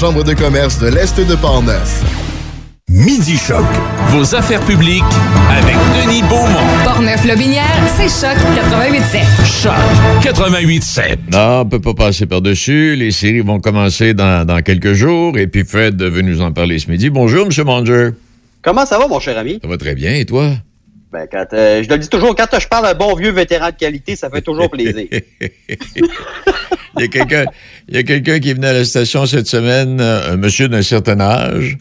Chambre de commerce de l'Est de Portneuf. Midi Choc. Vos affaires publiques avec Denis Beaumont. Portneuf-Lobinière, c'est Choc 88.7. Choc 88.7. Non, on peut pas passer par-dessus. Les séries vont commencer dans, dans quelques jours. Et puis Fred veut nous en parler ce midi. Bonjour, M. Manger. Comment ça va, mon cher ami? Ça va très bien. Et toi? Ben, quand, euh, je le dis toujours, quand je parle à un bon vieux vétéran de qualité, ça fait toujours plaisir. Il y a quelqu'un quelqu'un qui est venu à la station cette semaine, euh, un monsieur d'un certain âge,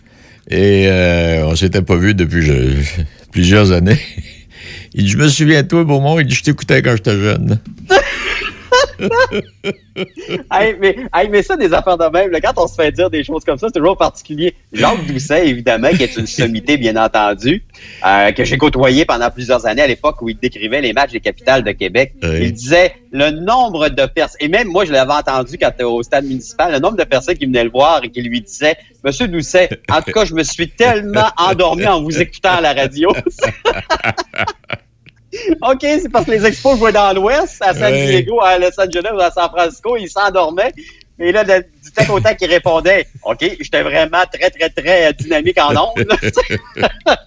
et euh, on s'était pas vu depuis je- plusieurs années. Il dit, je me souviens de toi, Beaumont, il dit, je t'écoutais quand j'étais jeune. hey, mais, hey, mais ça, des affaires de même, là, quand on se fait dire des choses comme ça, c'est toujours particulier. Jacques Doucet, évidemment, qui est une sommité, bien entendu, euh, que j'ai côtoyé pendant plusieurs années à l'époque où il décrivait les matchs des capitales de Québec. Oui. Il disait le nombre de personnes, et même moi, je l'avais entendu quand euh, au stade municipal, le nombre de personnes qui venaient le voir et qui lui disaient, Monsieur Doucet, en tout cas, je me suis tellement endormi en vous écoutant à la radio. OK, c'est parce que les expos jouaient dans l'Ouest, à San. Diego, à Los Angeles ou à San Francisco, ils s'endormaient. Et là, de- du temps au temps qu'ils répondaient, OK, j'étais vraiment très, très, très dynamique en ondes.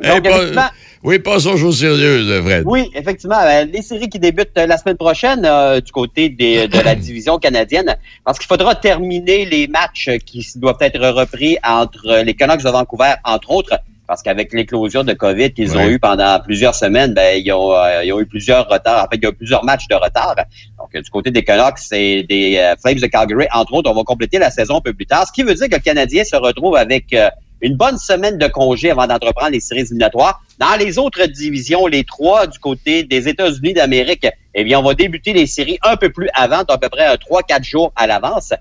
Donc, pas- effectivement, oui, passons aux choses sérieuses, Fred. Oui, effectivement. Euh, les séries qui débutent euh, la semaine prochaine euh, du côté des- de la division canadienne, parce qu'il faudra terminer les matchs qui doivent être repris entre les Canucks de Vancouver, entre autres, parce qu'avec l'éclosion de COVID qu'ils ont eu pendant plusieurs semaines, ben, ils, ont, euh, ils ont eu plusieurs retards. En fait, il y a eu plusieurs matchs de retard. Donc, euh, du côté des Canucks, c'est des euh, Flames de Calgary, entre autres. On va compléter la saison un peu plus tard, ce qui veut dire que le Canadien se retrouve avec euh, une bonne semaine de congé avant d'entreprendre les séries éliminatoires. Dans les autres divisions, les trois du côté des États-Unis d'Amérique, eh bien, on va débuter les séries un peu plus avant, à peu près un 3-4 jours à l'avance.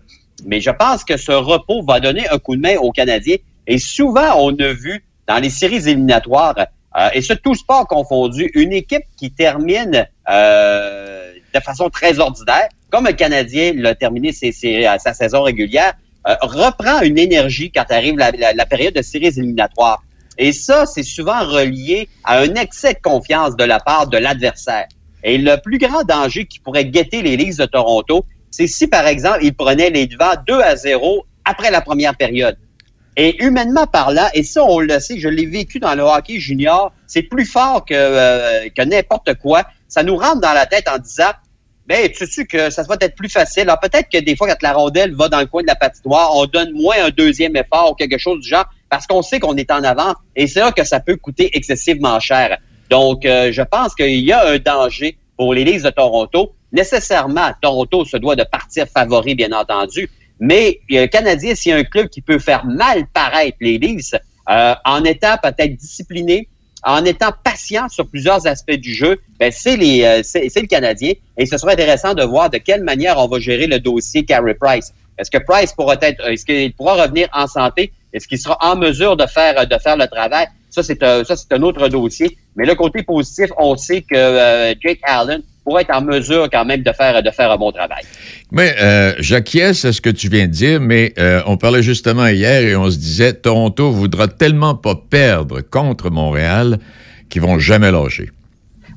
Mais je pense que ce repos va donner un coup de main aux Canadiens. Et souvent, on a vu dans les séries éliminatoires, euh, et ce tout sport confondu, une équipe qui termine euh, de façon très ordinaire, comme un Canadien l'a terminé sa saison régulière, euh, reprend une énergie quand arrive la, période de séries éliminatoires. Et ça, c'est souvent relié à un excès de confiance de la part de l'adversaire. Et le plus grand danger qui pourrait guetter les de Toronto, c'est si, par exemple, ils prenaient les devants 2 à 0 après la première période. Et humainement parlant, et ça, on le sait, je l'ai vécu dans le hockey junior, c'est plus fort que, euh, que n'importe quoi. Ça nous rentre dans la tête en disant, ben, tu sais que ça va être plus facile? Alors, peut-être que des fois, quand la rondelle va dans le coin de la patinoire, on donne moins un deuxième effort ou quelque chose du genre parce qu'on sait qu'on est en avant et c'est là que ça peut coûter excessivement cher. Donc, euh, je pense qu'il y a un danger pour les de Toronto. Nécessairement, Toronto se doit de partir favori, bien entendu. Mais euh, le Canadien, s'il y a un club qui peut faire mal paraître les Leafs, euh, en étant peut-être discipliné, en étant patient sur plusieurs aspects du jeu, ben c'est les euh, c'est le Canadien. Et ce serait intéressant de voir de quelle manière on va gérer le dossier Carey Price. Est-ce que Price pourra être, est-ce qu'il pourra revenir en santé? Est-ce qu'il sera en mesure de faire de faire le travail? Ça, c'est un, ça, c'est un autre dossier. Mais le côté positif, on sait que euh, Jake Allen pourra être en mesure quand même de faire de faire un bon travail. Mais euh, j'acquiesce à ce que tu viens de dire, mais euh, on parlait justement hier et on se disait Toronto voudra tellement pas perdre contre Montréal qu'ils vont jamais lâcher.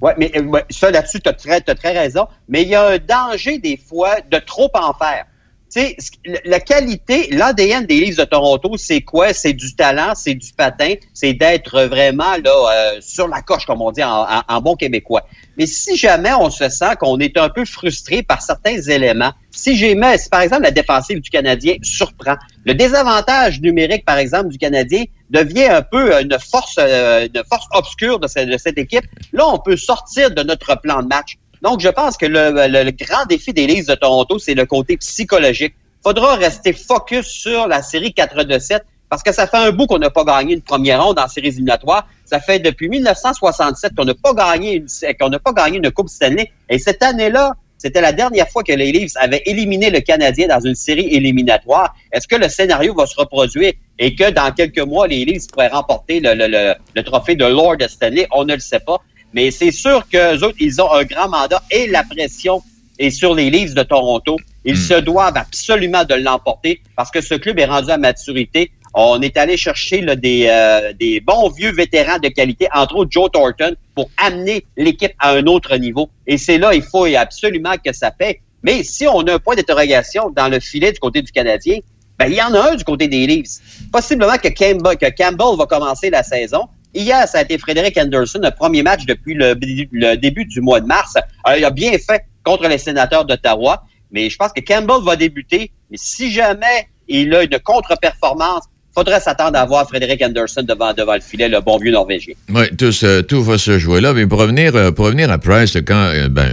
Ouais, mais euh, ça là-dessus, tu as très raison. Mais il y a un danger des fois de trop en faire. Sais, la- qualité, l'ADN des Leafs de Toronto, c'est quoi? C'est du talent, c'est du patin, c'est d'être vraiment là euh, sur la coche, comme on dit en, bon québécois. Mais si jamais on se sent qu'on est un peu frustré par certains éléments, si jamais, si par exemple la défensive du Canadien surprend, le désavantage numérique, par exemple, du Canadien devient un peu une force, euh, une force obscure de cette équipe, là, on peut sortir de notre plan de match. Donc, je pense que le, grand défi des Leafs de Toronto, c'est le côté psychologique. faudra rester focus sur la série 4 de 7 parce que ça fait un bout qu'on n'a pas gagné une première ronde en série éliminatoire. Ça fait depuis 1967 qu'on n'a pas gagné une, qu'on n'a pas gagné une Coupe Stanley. Et cette année-là, c'était la dernière fois que les Leafs avaient éliminé le Canadien dans une série éliminatoire. Est-ce que le scénario va se reproduire et que dans quelques mois, les Leafs pourraient remporter le, le, le, le trophée de Lord Stanley? On ne le sait pas. Mais c'est sûr qu'eux autres, ils ont un grand mandat et la pression est sur les Leafs de Toronto. Ils se doivent absolument de l'emporter parce que ce club est rendu à maturité. On est allé chercher là, des, euh, des bons vieux vétérans de qualité, entre autres Joe Thornton, pour amener l'équipe à un autre niveau. Et c'est là, il faut absolument que ça paie. Mais si on a un point d'interrogation dans le filet du côté du Canadien, ben, il y en a un du côté des Leafs. Possiblement que Campbell, que Campbell va commencer la saison. Hier, ça a été Frédéric Anderson, le premier match depuis le, le début du mois de mars. Euh, il a bien fait contre les sénateurs d'Ottawa. Mais je pense que Campbell va débuter. Mais si jamais il a une contre-performance, faudrait s'attendre à voir Frédéric Anderson devant, devant le filet, le bon vieux Norvégien. Oui, tout, se- tout va se jouer là. Mais pour revenir, euh, pour revenir à Price, quand euh, ben,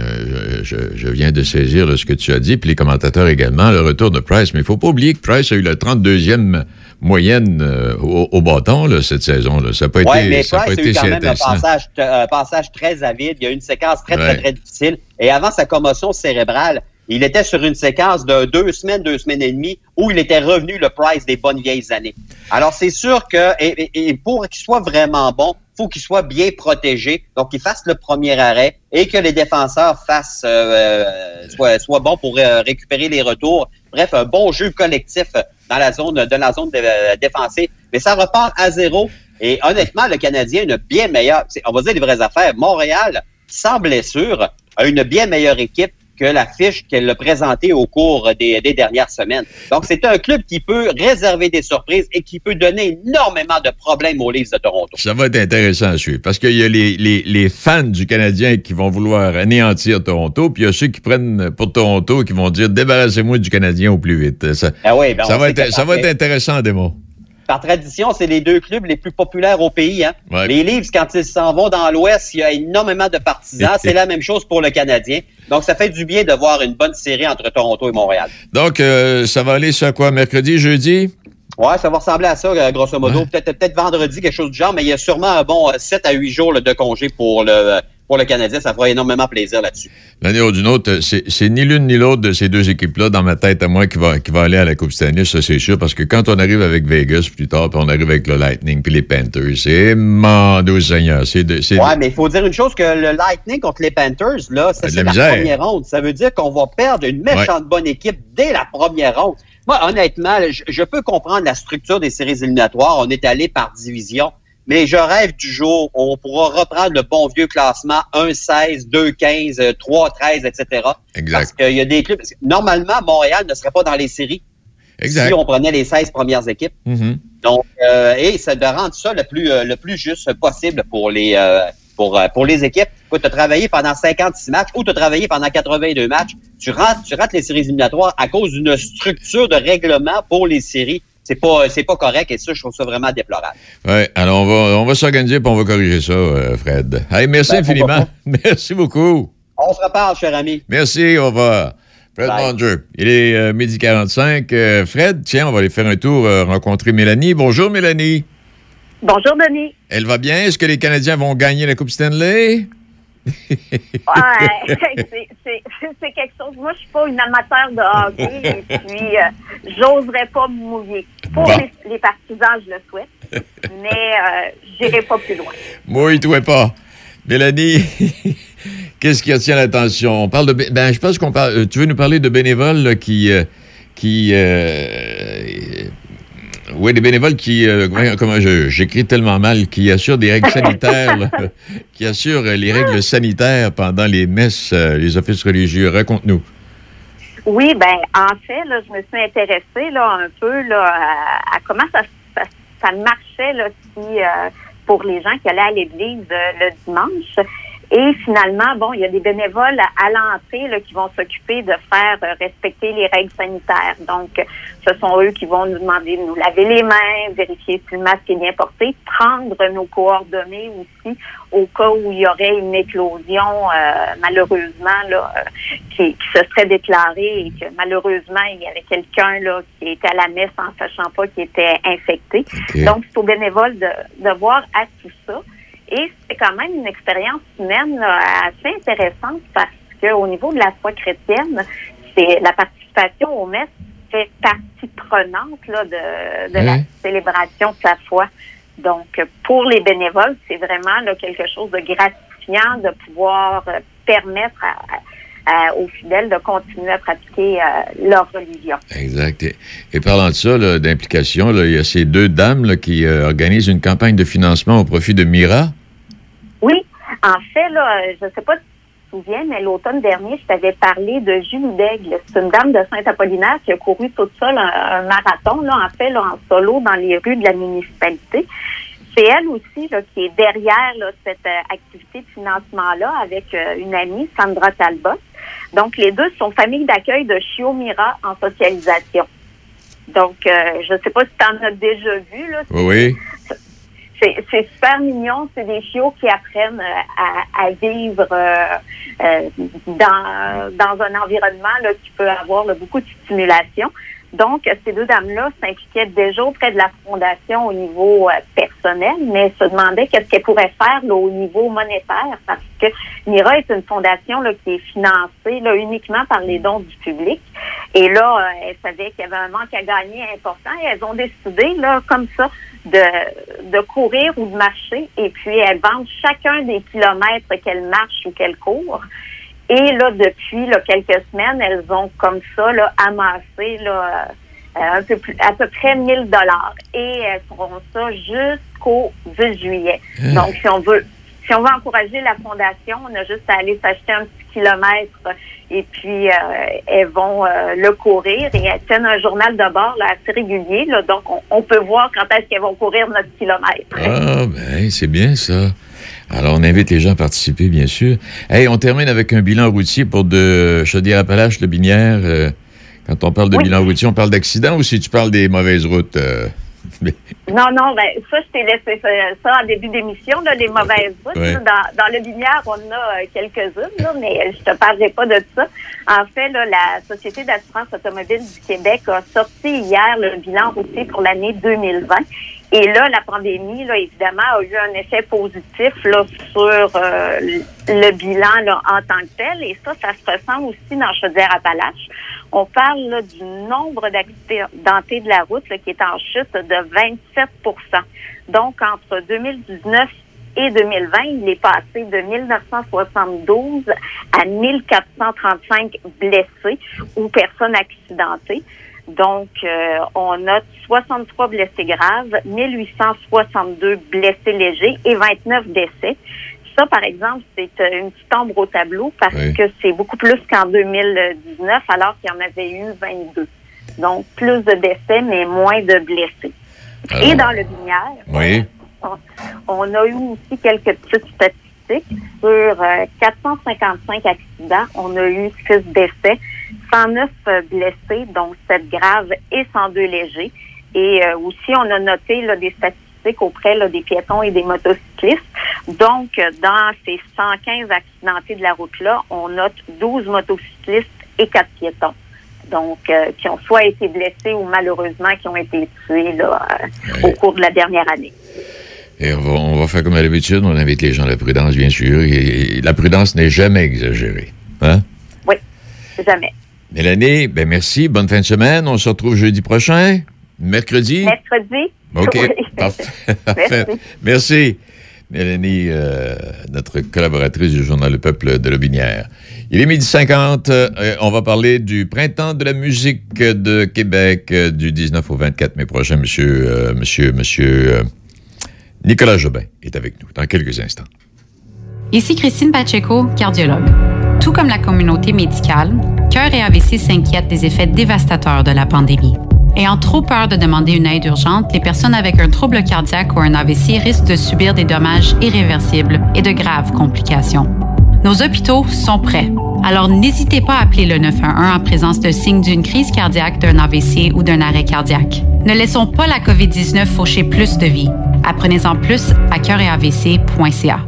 je, je viens de saisir ce que tu as dit, puis les commentateurs également, le retour de Price. Mais il faut pas oublier que Price a eu la 32e moyenne euh, au, au bâton là, cette saison. Là. Ça n'a pas été, mais ça pas eu été quand si même un passage, un passage très avide. Il y a eu une séquence très, très, très difficile. Et avant sa commotion cérébrale, il était sur une séquence de deux semaines, deux semaines et demie, où il était revenu le Price des bonnes vieilles années. Alors, c'est sûr que, pour qu'il soit vraiment bon, faut qu'il soit bien protégé. Donc, qu'il fasse le premier arrêt et que les défenseurs fassent, euh, euh, soient, bons pour euh, récupérer les retours. Bref, un bon jeu collectif dans la zone, de la zone euh. Mais ça repart à zéro. Et honnêtement, le Canadien une bien meilleure, on va dire les vraies affaires. Montréal, sans blessure, a une bien meilleure équipe que la fiche qu'elle a présentée au cours des, des dernières semaines. Donc, c'est un club qui peut réserver des surprises et qui peut donner énormément de problèmes aux Leafs de Toronto. Ça va être intéressant à suivre parce qu'il y a les, les, les fans du Canadien qui vont vouloir anéantir Toronto, puis il y a ceux qui prennent pour Toronto qui vont dire débarrassez-moi du Canadien au plus vite. Ça, Ah oui, ben, ça va, être, ça va être intéressant, Démo. Par tradition, c'est les deux clubs les plus populaires au pays. Hein? Ouais. Les Leafs, quand ils s'en vont dans l'Ouest, il y a énormément de partisans. c'est la même chose pour le Canadien. Donc, ça fait du bien de voir une bonne série entre Toronto et Montréal. Donc, euh, ça va aller sur quoi? Mercredi, jeudi? Ouais, ça va ressembler à ça, euh, grosso modo. Peut-être peut-être vendredi, quelque chose du genre, mais il y a sûrement un bon euh, 7 à 8 jours là, de congé pour le pour le Canadien. Ça fera énormément plaisir là-dessus. L'année ou d'une autre, c'est ni l'une ni l'autre de ces deux équipes-là dans ma tête à moi qui va, qui va aller à la Coupe Stanley, ça c'est sûr, parce que quand on arrive avec Vegas plus tard, puis on arrive avec le Lightning puis les Panthers, c'est mando Seigneur. Ouais, mais il faut dire une chose que le Lightning contre les Panthers, là, c'est la la, première ronde. Ça veut dire qu'on va perdre une méchante bonne équipe dès la première ronde. Moi, honnêtement, je, je peux comprendre la structure des séries éliminatoires. On est allé par division. Mais je rêve du jour où on pourra reprendre le bon vieux classement 1-16, 2-15, euh, 3-13, etc. Exact. Parce qu'il y a des clubs. Normalement, Montréal ne serait pas dans les séries Exact. si on prenait les 16 premières équipes. Mhm. Donc, euh, et ça de rendre ça le plus euh, le plus juste possible pour les euh, pour euh, pour les équipes. Tu as travaillé pendant 56 matchs ou tu as travaillé pendant 82 matchs. Tu rates tu rates les séries éliminatoires à cause d'une structure de règlement pour les séries. C'est pas c'est pas correct et ça je trouve ça vraiment déplorable. Ouais, alors on va, on va s'organiser puis on va corriger ça, euh, Fred. Hey, merci Ben, infiniment. Merci beaucoup. On se reparle, cher ami. Merci, au revoir. Fred. Manger. Il est euh, midi 45. Euh, Fred, tiens, on va aller faire un tour euh, rencontrer Mélanie. Bonjour, Mélanie. Bonjour, Denis. Elle va bien? Est-ce que les Canadiens vont gagner la Coupe Stanley? Ouais, c'est- quelque chose. Moi, je suis pas une amateur de hockey et puis euh, j'oserais pas me mouiller. Pour Bon. les, les partisans, je le souhaite, mais euh, j'irai pas plus loin. Mouille-toi pas. Mélanie, qu'est-ce qui retient l'attention? On parle de. Ben, je pense qu'on parle. euh, Tu veux nous parler de bénévoles là, qui. euh, qui euh, oui, des bénévoles qui. euh, comment je- j'écris tellement mal, qui assurent des règles sanitaires, là, qui assurent les règles sanitaires pendant les messes, les offices religieux. Raconte-nous. Oui, ben en fait, là, je me suis intéressée là, un peu là, à, à comment ça, ça, ça marchait là, si, euh, pour les gens qui allaient à l'église euh, le dimanche. Et finalement, bon, il y a des bénévoles à, l'entrée là, qui vont s'occuper de faire euh, respecter les règles sanitaires. Donc, ce sont eux qui vont nous demander de nous laver les mains, vérifier si le masque est bien porté, prendre nos coordonnées aussi au cas où il y aurait une éclosion, euh, malheureusement, là, euh, qui, qui se serait déclarée et que malheureusement, il y avait quelqu'un là qui était à la messe en sachant pas qu'il était infecté. Donc, c'est aux bénévoles de, de voir à tout ça. Et c'est quand même une expérience humaine là, assez intéressante parce qu'au niveau de la foi chrétienne, c'est la participation aux messes fait partie prenante là, de, de la célébration de sa foi. Donc, pour les bénévoles, c'est vraiment là, quelque chose de gratifiant de pouvoir euh, permettre à- à- aux fidèles de continuer à pratiquer euh, leur religion. Exact. Et, et parlant de ça, d'implication, il y a ces deux dames là, qui euh, organisent une campagne de financement au profit de Mira? Oui, en fait, là, euh, je ne sais pas si tu te souviens, mais l'automne dernier, je t'avais parlé de Julie Daigle. C'est une dame de Saint-Apollinaire qui a couru toute seule un, un marathon, là, en fait, là, en solo dans les rues de la municipalité. C'est elle aussi là, qui est derrière là, cette euh, activité de financement-là avec euh, une amie, Sandra Talbot. Donc, les deux sont famille d'accueil de Chio Mira en socialisation. Donc, euh, je ne sais pas si tu en as déjà vu. Là, Oui, c'est super mignon. C'est des chiots qui apprennent euh, à, à vivre euh, euh, dans, dans un environnement là, qui peut avoir là, beaucoup de stimulation. Donc, ces deux dames-là s'impliquaient déjà auprès de la fondation au niveau euh, mais se demandaient qu'est-ce qu'elles pourraient faire au niveau monétaire, parce que Mira est une fondation qui est financée uniquement par les dons du public. Et là, euh, elles savaient qu'il y avait un manque à gagner important et elles ont décidé, comme ça, de, courir ou de marcher. Et puis, elles vendent chacun des kilomètres qu'elles marchent ou qu'elles courent. Et là, depuis quelques semaines, elles ont comme ça amassé un peu plus, à peu près 1000 dollars. Et elles feront ça jusqu'au 10 juillet. Hein? Donc, si on veut, si on veut encourager la fondation, on a juste à aller s'acheter un petit kilomètre et puis euh, elles vont euh, le courir et elles tiennent un journal de bord là, assez régulier. Là, donc, on, on peut voir quand est-ce qu'elles vont courir notre kilomètre. Ah, ben, c'est bien ça. Alors, on invite les gens à participer, bien sûr. Hey, on termine avec un bilan routier pour de Chaudière-Appalaches, le Binière. Euh, quand on parle de Oui. bilan routier, on parle d'accident ou si tu parles des mauvaises routes? euh, Non, non, ben ça, je t'ai laissé ça, ça en début d'émission, là, les mauvaises routes. Ouais. là. Dans, dans le binière, on en a euh, quelques-unes, là, mais je te parlerai pas de ça. En fait, là, la Société d'assurance automobile du Québec a sorti hier le bilan routier pour l'année 2020. Et là, la pandémie, là, évidemment, a eu un effet positif là, sur euh, le le bilan là, en tant que tel. Et ça, ça se ressent aussi dans Chaudière-Appalaches. On parle du nombre d'accidentés de la route qui est en chute de 27% Donc, entre 2019 et 2020, il est passé de 1972 à 1435 blessés ou personnes accidentées. Donc, euh, on note 63 blessés graves, 1862 blessés légers et 29 décès. Ça, par exemple, c'est euh, une petite ombre au tableau parce Oui. que c'est beaucoup plus qu'en 2019, alors qu'il y en avait eu 22. Donc, plus de décès, mais moins de blessés. Et dans le binière, Oui. on, on a eu aussi quelques petites statistiques. Sur euh, 455 accidents, on a eu 6 décès, 109 euh, blessés, dont 7 graves et 102 légers. Et euh, aussi, on a noté là, des statistiques auprès là, des piétons et des motocyclistes. Donc, dans ces 115 accidentés de la route-là, on note 12 motocyclistes et 4 piétons. Donc, euh, qui ont soit été blessés ou malheureusement qui ont été tués là, euh, au cours de la dernière année. Et on va, on va faire comme à l'habitude, on invite les gens à la prudence, bien sûr. Et, et la prudence n'est jamais exagérée. Hein? Oui, jamais. Mélanie, ben merci. Bonne fin de semaine. On se retrouve jeudi prochain. Mercredi? Mercredi. OK. Oui. Parfait. Parfait. Merci. Merci. Mélanie, euh, notre collaboratrice du journal Le Peuple de Lobinière. Il est midi 50. euh, on va parler du printemps de la musique de Québec euh, du 19 au 24 mai prochain. Monsieur, euh, monsieur, monsieur euh, Nicolas Jobin est avec nous dans quelques instants. Ici Christine Pacheco, cardiologue. Tout comme la communauté médicale, Cœur et AVC s'inquiètent des effets dévastateurs de la pandémie. Ayant trop peur de demander une aide urgente, les personnes avec un trouble cardiaque ou un AVC risquent de subir des dommages irréversibles et de graves complications. Nos hôpitaux sont prêts. Alors n'hésitez pas à appeler le 911 en présence de signes d'une crise cardiaque, d'un AVC ou d'un arrêt cardiaque. Ne laissons pas la COVID-19 faucher plus de vies. Apprenez-en plus à cœuretavc.ca.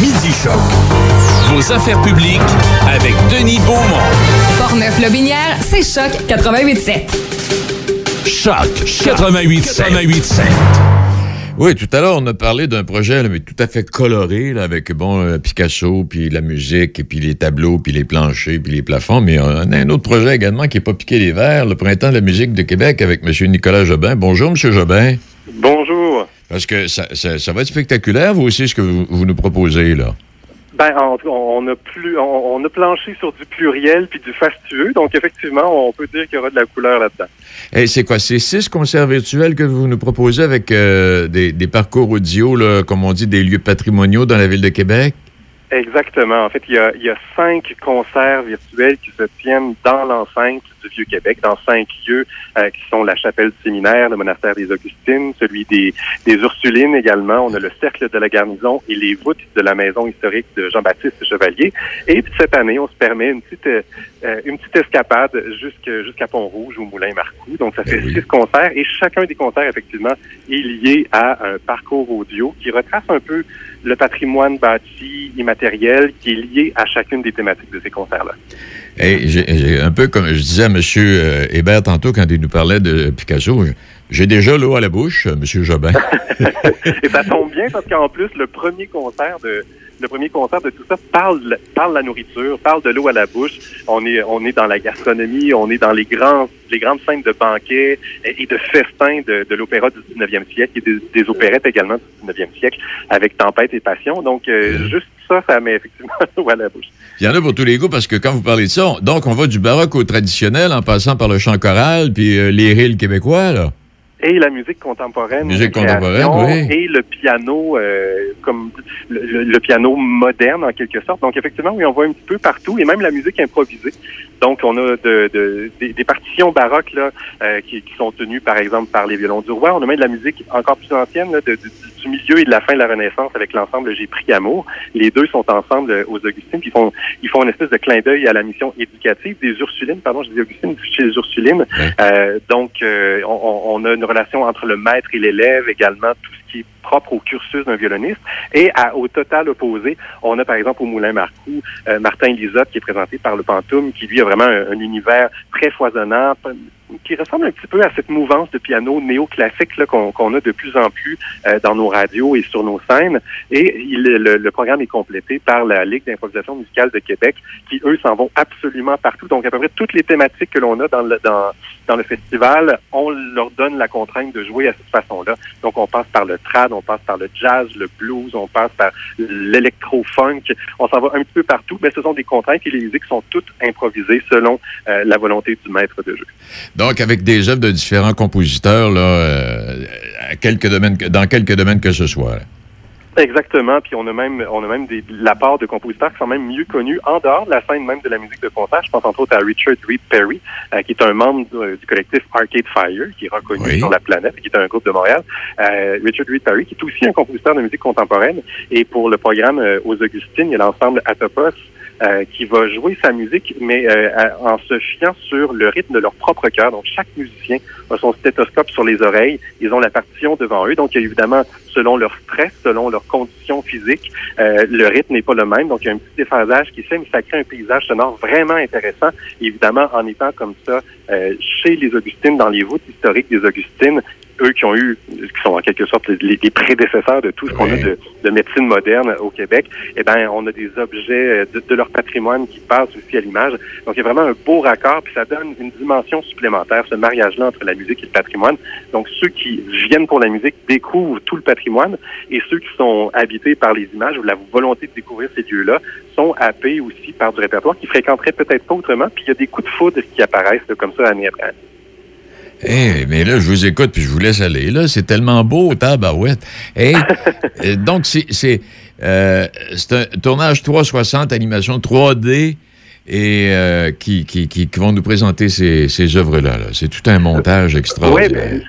Midi Choc. Vos affaires publiques avec Denis Beaumont. Portneuf-Lobinière, c'est Choc 88.7. Choc 88 88 Oui, tout à l'heure, on a parlé d'un projet là, mais tout à fait coloré, là, avec bon euh, Picasso, puis la musique, et puis les tableaux, puis les planchers, puis les plafonds. Mais on a un autre projet également qui n'est pas piqué les verres, le Printemps de la musique de Québec avec M. Nicolas Jobin. Bonjour, M. Jobin. Bonjour. Parce que ça, ça- ça va être spectaculaire, vous aussi, ce que vous, vous nous proposez, là. Ben, cas, on a plus, on, on a planché sur du pluriel puis du fastueux, donc effectivement, on peut dire qu'il y aura de la couleur là-dedans. Et c'est quoi? C'est six concerts virtuels que vous nous proposez avec euh, des, des parcours audio, là, comme on dit, des lieux patrimoniaux dans la ville de Québec? Exactement. En fait, il y a, il y a cinq concerts virtuels qui se tiennent dans l'enceinte du Vieux-Québec, dans cinq lieux euh, qui sont la chapelle du séminaire, le monastère des Augustines, celui des, des Ursulines également. On a le cercle de la garnison et les voûtes de la maison historique de Jean-Baptiste Chevalier. Et puis cette année, on se permet une petite, euh, une petite escapade jusqu'à jusqu'à Pont-Rouge au Moulin Marcoux. Donc ça fait six concerts et chacun des concerts, effectivement, est lié à un parcours audio qui retrace un peu le patrimoine bâti immatériel qui est lié à chacune des thématiques de ces concerts-là. Et j'ai- un peu comme je disais à M. Hébert tantôt quand il nous parlait de Picasso, j'ai déjà l'eau à la bouche, M. Jobin. Et ça tombe bien parce qu'en plus, le premier concert de le premier concert de tout ça parle parle la nourriture, parle de l'eau à la bouche. On est on est dans la gastronomie, on est dans les grands les grandes scènes de banquets et, et de festins de, de l'opéra du 19e siècle et des, des opérettes également du 19e siècle avec Tempête et Passion. Donc euh, juste ça, ça met effectivement l'eau à la bouche. Il y en a pour tous les goûts parce que quand vous parlez de ça, on- donc on va du baroque au traditionnel en passant par le chant choral puis euh, les rilles québécois, là. Et la musique contemporaine, Musique contemporaine, oui. et le piano euh, comme le, le- le piano moderne en quelque sorte. Donc effectivement, oui, on voit un petit peu partout et même la musique improvisée. Donc on a de, de- des, des partitions baroques là euh, qui, qui sont tenues par exemple par les violons du roi. On a même de la musique encore plus ancienne là, de- de- du milieu et de la fin de la Renaissance avec l'ensemble J'ai pris amour. Les deux sont ensemble euh, aux Augustines qui font ils font une espèce de clin d'œil à la mission éducative des Ursulines. Pardon, je dis Augustine chez les Ursulines. Euh, donc euh, on, on- a une relation entre le maître et l'élève également tout qui est propre au cursus d'un violoniste. Et à- au total opposé, on a par exemple au Moulin Marcoux euh, Martin Lisotte qui est présenté par le Pantoum, qui lui a vraiment un, un univers très foisonnant, qui ressemble un petit peu à cette mouvance de piano néoclassique qu'on a de plus en plus euh, dans nos radios et sur nos scènes. Et il, le, le programme est complété par la Ligue d'improvisation musicale de Québec, qui eux s'en vont absolument partout. Donc à peu près toutes les thématiques que l'on a dans le dans, dans le festival, on leur donne la contrainte de jouer à cette façon-là. Donc on passe par le trad, on passe par le jazz, le blues, on passe par l'électro-funk, on s'en va un petit peu partout, mais ce sont des contraintes et les musiques sont toutes improvisées selon euh, la volonté du maître de jeu. Donc, avec des œuvres de différents compositeurs, euh, dans quelques domaines que ce soit. Exactement, puis on a même on a même des la part de compositeurs qui sont même mieux connus en dehors de la scène même de la musique de concert. Je pense entre autres à Richard Reed Perry, euh, qui est un membre euh, du collectif Arcade Fire, qui est reconnu sur la planète, qui est un groupe de Montréal. Euh, Richard Reed Perry, qui est aussi un compositeur de musique contemporaine. Et pour le programme aux Augustines, il y a l'ensemble Atopos euh, qui va jouer sa musique, mais euh, en se fiant sur le rythme de leur propre cœur. Donc, chaque musicien a son stéthoscope sur les oreilles. Ils ont la partition devant eux. Donc, évidemment, selon leur stress, selon leurs conditions physiques, euh, le rythme n'est pas le même. Donc, il y a un petit déphasage qui se fait, mais ça crée un paysage sonore vraiment intéressant. Évidemment, en étant comme ça euh, chez les Augustines, dans les voûtes historiques des Augustines, eux qui ont eu, qui sont en quelque sorte les, les prédécesseurs de tout ce qu'on a de, de médecine moderne au Québec, eh ben, on a des objets euh, de, de leur patrimoine qui passent aussi à l'image. Donc, il y a vraiment un beau raccord, puis ça donne une dimension supplémentaire, ce mariage-là entre la musique et le patrimoine. Donc, ceux qui viennent pour la musique découvrent tout le patrimoine, et ceux qui sont habités par les images ou la volonté de découvrir ces lieux-là sont happés aussi par du répertoire qu'ils fréquenteraient peut-être pas autrement. Puis, il y a des coups de foudre qui apparaissent là, comme ça année après année. Eh, mais là, je vous écoute puis je vous laisse aller. Là, c'est tellement beau, tabarouette. Eh, euh, donc, c'est euh, un tournage 360, animation 3D, et euh, qui, qui, qui, qui vont nous présenter ces, ces œuvres-là. là. C'est tout un montage Oui, extraordinaire. ben,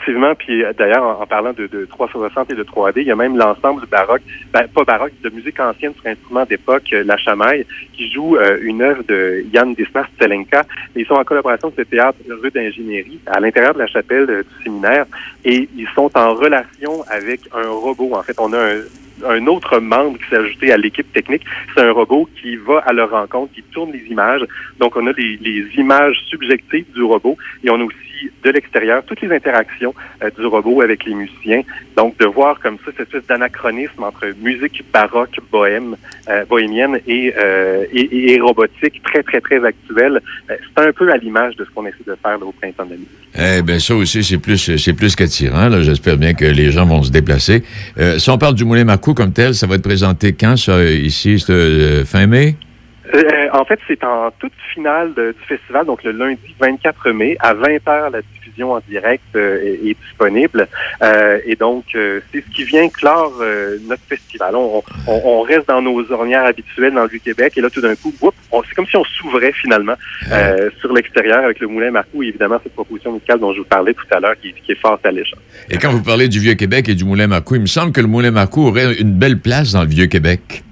effectivement. Puis euh, d'ailleurs, en, parlant de, de 360 et de 3D, il y a même l'ensemble baroque, ben, pas baroque, de musique ancienne sur instrument d'époque, euh, la chamaille, qui joue euh, une œuvre de Yann Dismas Stelenka. Ils sont en collaboration avec le théâtre rue d'ingénierie à l'intérieur de la chapelle du séminaire et ils sont en relation avec un robot. En fait, on a un un autre membre qui s'est ajouté à l'équipe technique. C'est un robot qui va à leur rencontre, qui tourne les images. Donc, on a les, les images subjectives du robot et on a aussi de l'extérieur toutes les interactions euh, du robot avec les musiciens. Donc, de voir comme ça cette espèce d'anachronisme entre musique baroque, bohème, euh, bohémienne et, euh, et, et- robotique très, très, très actuelle, c'est un peu à l'image de ce qu'on essaie de faire au printemps de la. Eh bien, ça aussi, c'est plus, c'est plus qu'attirant. J'espère bien que les gens vont se déplacer. Si on parle du Moulin Marcoux comme tel, ça va être présenté quand, ici? Fin mai? Euh, en fait, c'est en toute finale de- du festival, donc le lundi 24 mai, à 20h la diffusion en direct euh, est, est disponible. Euh, et donc, euh, c'est ce qui vient clore euh, notre festival. On, on- on reste dans nos ornières habituelles dans le Vieux-Québec et là, tout d'un coup, c'est comme si on s'ouvrait finalement euh, sur l'extérieur avec le Moulin Marcou et évidemment cette proposition musicale dont je vous parlais tout à l'heure qui, qui est fort alléchante. Et quand vous parlez du Vieux-Québec et du Moulin Marcou, il me semble que le Moulin Marcou aurait une belle place dans le Vieux-Québec.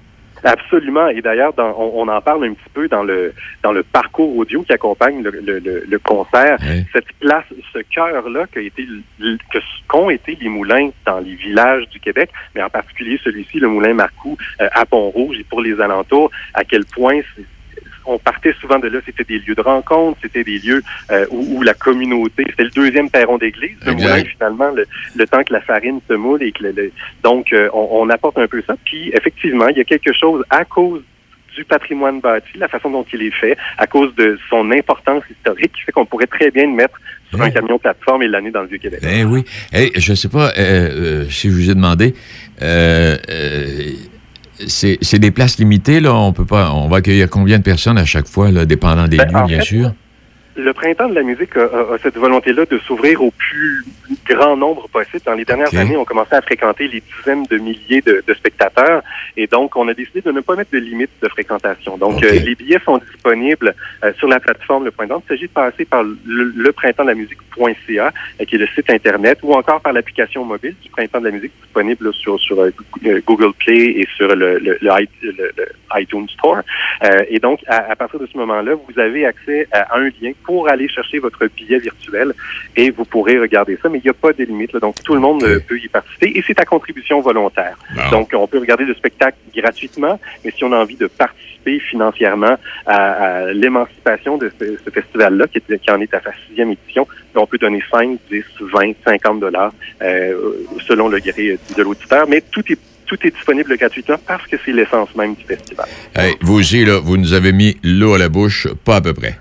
Absolument. Et d'ailleurs, on, on en parle un petit peu dans le dans le parcours audio qui accompagne le, le- le- le concert. Cette place, ce cœur-là qu'a été l- que qu'ont été les moulins dans les villages du Québec, mais en particulier celui-ci, le moulin Marcoux euh, à Pont-Rouge et pour les alentours, à quel point c'est- on partait souvent de là, c'était des lieux de rencontre, c'était des lieux euh, où, où la communauté, c'était le deuxième perron d'église, le moulin finalement, le, le temps que la farine se moule et que le, le- donc euh, on, on apporte un peu ça. Puis effectivement, il y a quelque chose à cause du patrimoine bâti, la façon dont il est fait, à cause de son importance historique, qui fait qu'on pourrait très bien le mettre sur un camion plateforme et l'année dans le Vieux-Québec. Eh oui. Hey, je ne sais pas euh, euh, si je vous ai demandé. C'est c'est des places limitées, là. On peut pas. On va accueillir combien de personnes à chaque fois, là, dépendant des Ben, lieux, bien fait, sûr? Le printemps de la musique a, a- a cette volonté-là de s'ouvrir au plus grand nombre possible. Dans les dernières années, on commençait à fréquenter les dizaines de milliers de, de spectateurs et donc on a décidé de ne pas mettre de limite de fréquentation. Donc euh, les billets sont disponibles euh, sur la plateforme Le d'Ordre. Il s'agit de passer par le, le printemps de la musique.ca euh, qui est le site internet ou encore par l'application mobile du printemps de la musique disponible là, sur, sur euh, Google Play et sur le, le- le iTunes Store. Euh, et donc, à, à partir de ce moment-là, vous avez accès à un lien pour aller chercher votre billet virtuel et vous pourrez regarder ça, mais il n'y a pas de limite. là. donc, tout le monde euh, peut y participer et c'est à contribution volontaire. Donc, on peut regarder le spectacle gratuitement, mais si on a envie de participer financièrement à, à l'émancipation de ce, ce festival-là, qui, en est à sa sixième édition, on peut donner 5, 10, 20, 50 dollars euh, selon le gré de l'auditeur, mais tout est tout est disponible gratuitement parce que c'est l'essence même du festival. Hey, vous aussi, là, vous nous avez mis l'eau à la bouche, pas à peu près.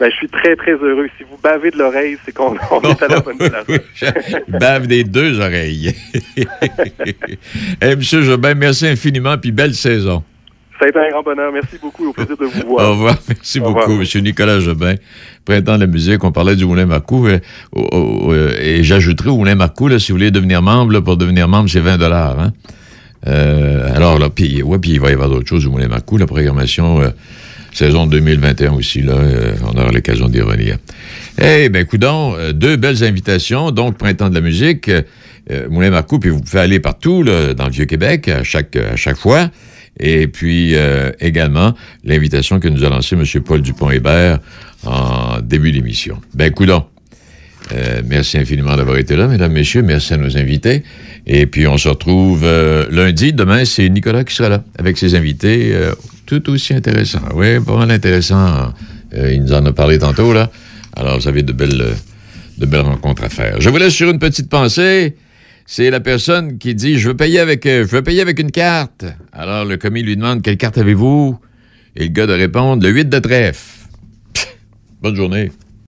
Ben, je suis très, très heureux. Si vous bavez de l'oreille, c'est qu'on on est à la bonne place. Bave des deux oreilles. hey, Monsieur Jobin, merci infiniment, puis belle saison. Ça a été un grand bonheur. Merci beaucoup. Au plaisir de vous voir. Au revoir. Merci Au beaucoup, revoir. Monsieur Nicolas Jobin. Printemps de la musique, on parlait du Moulin Marcou. euh, euh, et j'ajouterai au Moulin Marcou, là, si vous voulez devenir membre, là, pour devenir membre, c'est 20 Hein? Euh, alors, là, puis ouais, puis il va y avoir d'autres choses au Moulin Marcou. La programmation saison 2021 aussi, là, euh, on aura l'occasion d'y revenir. Eh ben, coudon, euh, deux belles invitations. Donc, Printemps de la musique, euh, Moulin Marcou, puis vous pouvez aller partout, là, dans le Vieux-Québec, à chaque, à chaque fois. Et puis, également, l'invitation que nous a lancée M. Paul Dupont-Hébert en début d'émission. Ben, coudon. Merci infiniment d'avoir été là, mesdames, messieurs. Merci à nos invités. Et puis, on se retrouve lundi. Demain, c'est Nicolas qui sera là avec ses invités. Tout aussi intéressant. Oui, pas mal intéressant. Euh, il nous en a parlé tantôt, là. Alors, vous avez de belles, de belles rencontres à faire. Je vous laisse sur une petite pensée. C'est la personne qui dit Je veux payer avec, euh, je veux payer avec une carte. Alors, le commis lui demande Quelle carte avez-vous? Et le gars de répondre Le 8 de trèfle. Bonne journée.